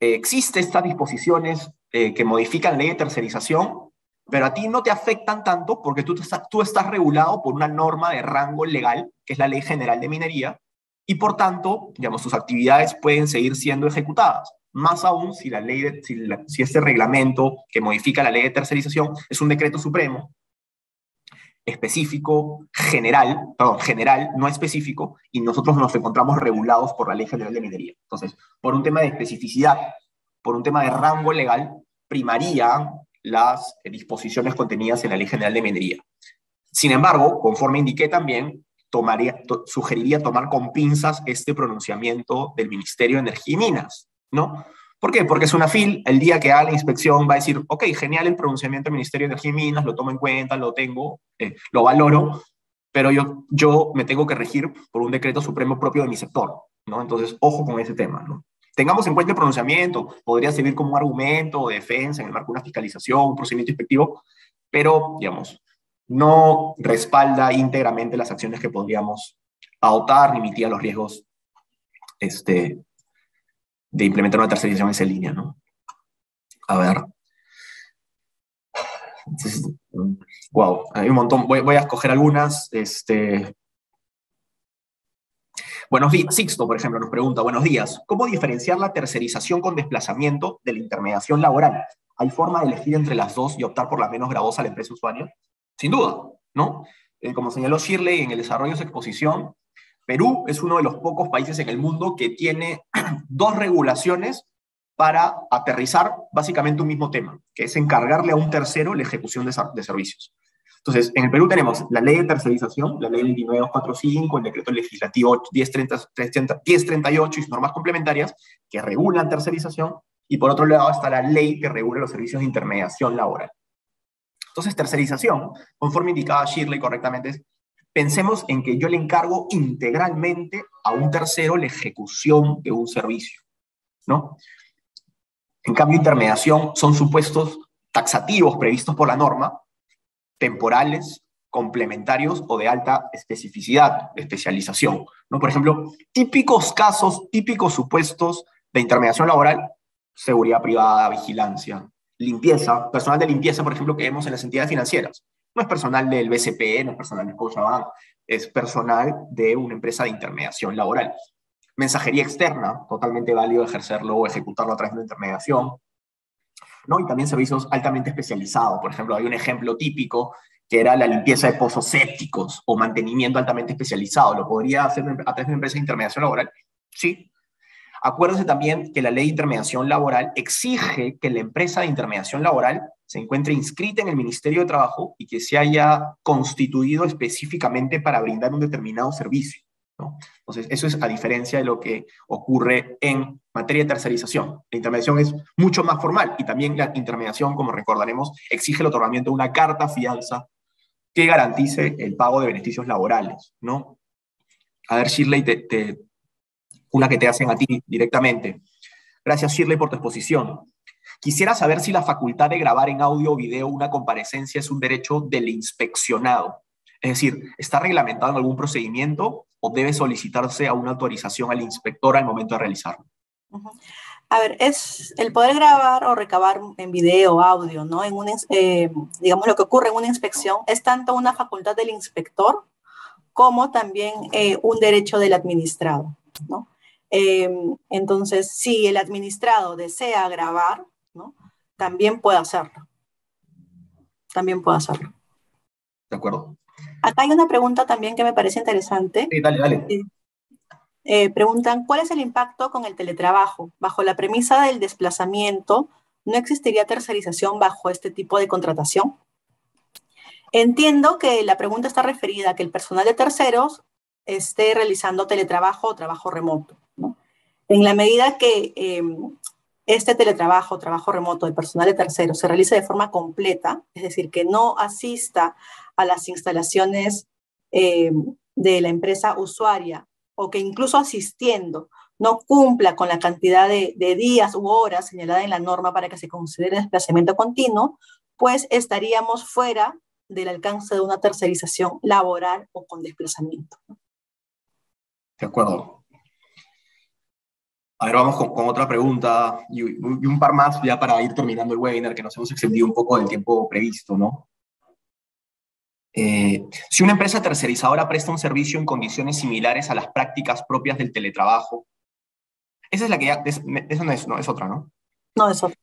eh, existen estas disposiciones eh, que modifican la ley de tercerización, pero a ti no te afectan tanto porque tú estás, tú estás regulado por una norma de rango legal, que es la Ley General de Minería, y por tanto, digamos, tus actividades pueden seguir siendo ejecutadas. Más aún si, la ley si este reglamento que modifica la ley de tercerización es un decreto supremo específico, general, perdón, general, no específico, y nosotros nos encontramos regulados por la Ley General de Minería. Entonces, por un tema de especificidad, por un tema de rango legal, primaría las disposiciones contenidas en la Ley General de Minería. Sin embargo, conforme indiqué también, tomaría, sugeriría tomar con pinzas este pronunciamiento del Ministerio de Energía y Minas, ¿no? ¿Por qué? Porque es una FIL, el día que haga la inspección va a decir, ok, genial el pronunciamiento del Ministerio de Energía y Minas, lo tomo en cuenta, lo tengo, eh, lo valoro, pero yo, yo me tengo que regir por un decreto supremo propio de mi sector, ¿no? Entonces, ojo con ese tema, ¿no? Tengamos en cuenta el pronunciamiento, podría servir como un argumento de defensa en el marco de una fiscalización, un procedimiento inspectivo, pero, digamos, no respalda íntegramente las acciones que podríamos adoptar ni mitiga los riesgos este, de implementar una tercerización en esa línea, ¿no? A ver. wow, hay un montón. Voy, a escoger algunas. Este... Buenos días. Sixto, por ejemplo, nos pregunta, buenos días. ¿Cómo diferenciar la tercerización con desplazamiento de la intermediación laboral? ¿Hay forma de elegir entre las dos y optar por la menos gravosa a la empresa usuaria? Sin duda, ¿no? Eh, como señaló Shirley en el desarrollo de su exposición, Perú es uno de los pocos países en el mundo que tiene dos regulaciones para aterrizar básicamente un mismo tema, que es encargarle a un tercero la ejecución de, servicios. Entonces, en el Perú tenemos la ley de tercerización, la ley 29245, el decreto legislativo 1038 y sus normas complementarias que regulan tercerización, y por otro lado está la ley que regula los servicios de intermediación laboral. Entonces, tercerización, conforme indicaba Shirley correctamente, es pensemos en que yo le encargo integralmente a un tercero la ejecución de un servicio, ¿no? En cambio, intermediación son supuestos taxativos previstos por la norma, temporales, complementarios o de alta especificidad, especialización. ¿no? Por ejemplo, típicos casos, típicos supuestos de intermediación laboral, seguridad privada, vigilancia, limpieza, personal de limpieza, por ejemplo, que vemos en las entidades financieras. No es personal del BCP, no es personal de Scotiabank, es personal de una empresa de intermediación laboral. Mensajería externa, totalmente válido ejercerlo o ejecutarlo a través de una intermediación. ¿no? Y también servicios altamente especializados. Por ejemplo, hay un ejemplo típico que era la limpieza de pozos sépticos o mantenimiento altamente especializado. ¿Lo podría hacer a través de una empresa de intermediación laboral? Sí. Acuérdense también que la ley de intermediación laboral exige que la empresa de intermediación laboral se encuentre inscrita en el Ministerio de Trabajo y que se haya constituido específicamente para brindar un determinado servicio. Entonces, eso es a diferencia de lo que ocurre en materia de tercerización. La intermediación es mucho más formal y también la intermediación, como recordaremos, exige el otorgamiento de una carta fianza que garantice el pago de beneficios laborales, ¿no? A ver, Shirley, una que te hacen a ti directamente. Gracias, Shirley, por tu exposición. Quisiera saber si la facultad de grabar en audio o video una comparecencia es un derecho del inspeccionado. Es decir, ¿está reglamentado en algún procedimiento o debe solicitarse a una autorización al inspector al momento de realizarlo? A ver, es el poder grabar o recabar en video, audio, ¿no? En un, eh, digamos, lo que ocurre en una inspección es tanto una facultad del inspector como también eh, un derecho del administrado, ¿no? Em, entonces, si el administrado desea grabar. También puede hacerlo. También puede hacerlo. De acuerdo. Acá hay una pregunta también que me parece interesante. Sí, dale, dale. Eh, eh, preguntan, ¿cuál es el impacto con el teletrabajo? Bajo la premisa del desplazamiento, ¿no existiría tercerización bajo este tipo de contratación? Entiendo que la pregunta está referida a que el personal de terceros esté realizando teletrabajo o trabajo remoto. En la medida que em, este teletrabajo, trabajo remoto de personal de terceros se realice de forma completa, es decir, que no asista a las instalaciones em, de la empresa usuaria o que incluso asistiendo no cumpla con la cantidad de, días u horas señalada en la norma para que se considere desplazamiento continuo, pues estaríamos fuera del alcance de una tercerización laboral o con desplazamiento. De acuerdo. A ver, vamos con, otra pregunta y, un par más ya para ir terminando el webinar, que nos hemos extendido un poco del tiempo previsto, ¿no? Eh, si una empresa tercerizadora presta un servicio en condiciones similares a las prácticas propias del teletrabajo, esa es la que ya, esa no es, no, es otra, ¿no? No, es otra.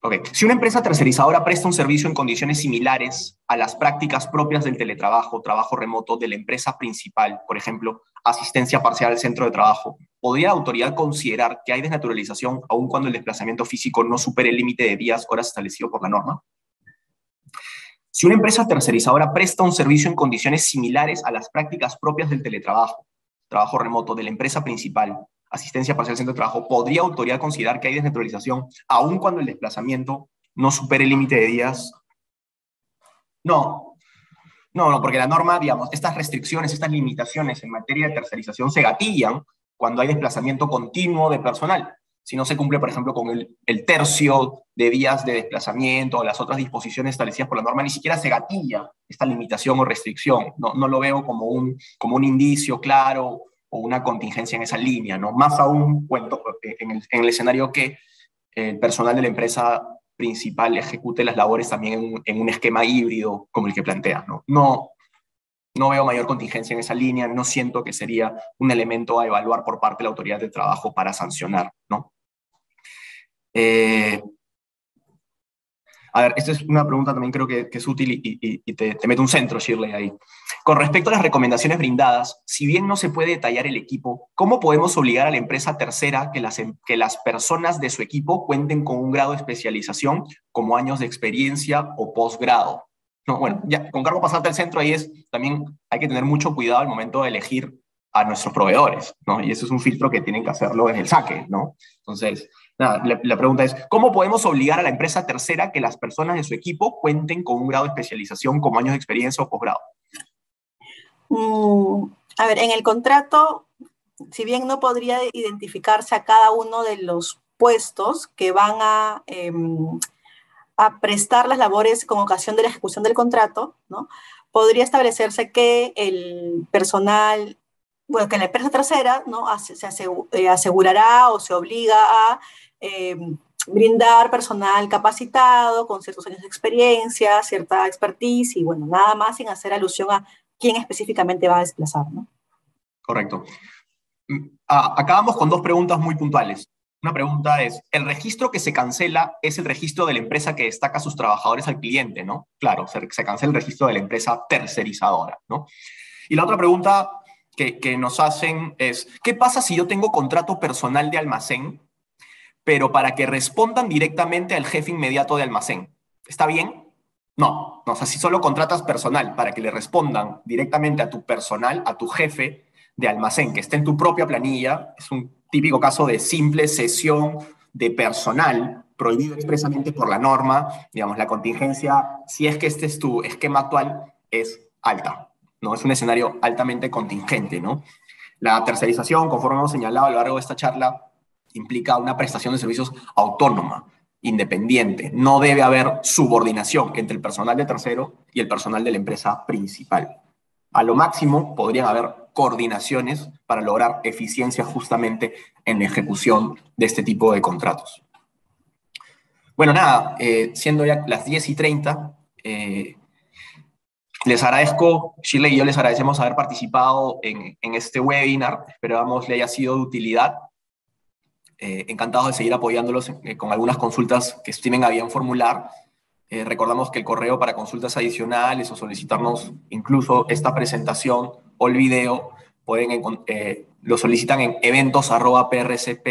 Ok, si una empresa tercerizadora presta un servicio en condiciones similares a las prácticas propias del teletrabajo, trabajo remoto de la empresa principal, por ejemplo, asistencia parcial al centro de trabajo, ¿podría la autoridad considerar que hay desnaturalización aun cuando el desplazamiento físico no supere el límite de días, horas establecido por la norma? Si una empresa tercerizadora presta un servicio en condiciones similares a las prácticas propias del teletrabajo, trabajo remoto de la empresa principal, asistencia parcial al centro de trabajo, ¿podría autoridad considerar que hay desnaturalización aun cuando el desplazamiento no supere el límite de días? No, no, no, porque la norma, digamos, estas restricciones, estas limitaciones en materia de tercerización se gatillan cuando hay desplazamiento continuo de personal si no se cumple, por ejemplo, con el, tercio de días de desplazamiento o las otras disposiciones establecidas por la norma, ni siquiera se gatilla esta limitación o restricción. No, no lo veo como un, como un indicio claro o una contingencia en esa línea, ¿no? Más aún cuento, eh, en, el, en el escenario que el personal de la empresa principal ejecute las labores también en, un esquema híbrido como el que plantea. ¿no? No, no veo mayor contingencia en esa línea, no siento que sería un elemento a evaluar por parte de la autoridad de trabajo para sancionar, ¿no? Eh, a ver, esta es una pregunta también creo que, es útil y, te, te, meto un centro, Shirley, ahí. Con respecto a las recomendaciones brindadas, si bien no se puede detallar el equipo, ¿cómo podemos obligar a la empresa tercera que las, em, que las personas de su equipo cuenten con un grado de especialización como años de experiencia o posgrado? No, bueno, ya con cargo pasarte al centro ahí es, también hay que tener mucho cuidado al momento de elegir a nuestros proveedores, ¿no? Y eso es un filtro que tienen que hacerlo desde el saque, ¿no? Entonces, nada, la, pregunta es, ¿cómo podemos obligar a la empresa tercera que las personas de su equipo cuenten con un grado de especialización como años de experiencia o posgrado? Mm, a ver, en el contrato, si bien no podría identificarse a cada uno de los puestos que van a, em, a prestar las labores con ocasión de la ejecución del contrato, ¿no? podría establecerse que el personal bueno, que la empresa tercera ¿no? se eh, asegurará o se obliga a Em, brindar personal capacitado, con ciertos años de experiencia, cierta expertise y bueno, nada más sin hacer alusión a quién específicamente va a desplazar, ¿no? Correcto. Mm, ah, acabamos con dos preguntas muy puntuales. Una pregunta es, ¿el registro que se cancela es el registro de la empresa que destaca sus trabajadores al cliente, no? Claro, se, se cancela el registro de la empresa tercerizadora, ¿no? Y la otra pregunta que, que nos hacen es, ¿qué pasa si yo tengo contrato personal de almacén, pero para que respondan directamente al jefe inmediato de almacén? ¿Está bien? No, no, o sea, si solo contratas personal para que le respondan directamente a tu personal, a tu jefe de almacén, que esté en tu propia planilla, es un típico caso de simple cesión de personal prohibido expresamente por la norma, digamos, la contingencia, si es que este es tu esquema actual, es alta, ¿no? Es un escenario altamente contingente, ¿no? La tercerización, conforme hemos señalado a lo largo de esta charla, implica una prestación de servicios autónoma, independiente. No debe haber subordinación entre el personal de tercero y el personal de la empresa principal. A lo máximo podrían haber coordinaciones para lograr eficiencia justamente en la ejecución de este tipo de contratos. Bueno, nada, eh, siendo ya las 10 y 30, eh, les agradezco, Shirley y yo les agradecemos haber participado en, este webinar, esperamos le haya sido de utilidad. Eh, encantados de seguir apoyándolos con algunas consultas que estimen a bien formular. Recordamos que el correo para consultas adicionales o solicitarnos incluso esta presentación o el video, pueden, eh, lo solicitan en eventos.prcp,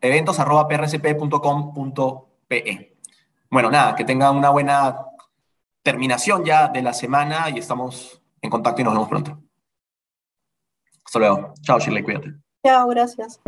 eventos.prcp.com.pe. Bueno, nada, que tengan una buena terminación ya de la semana y estamos en contacto y nos vemos pronto. Hasta luego. Chao, Shirley, cuídate. Chao, gracias.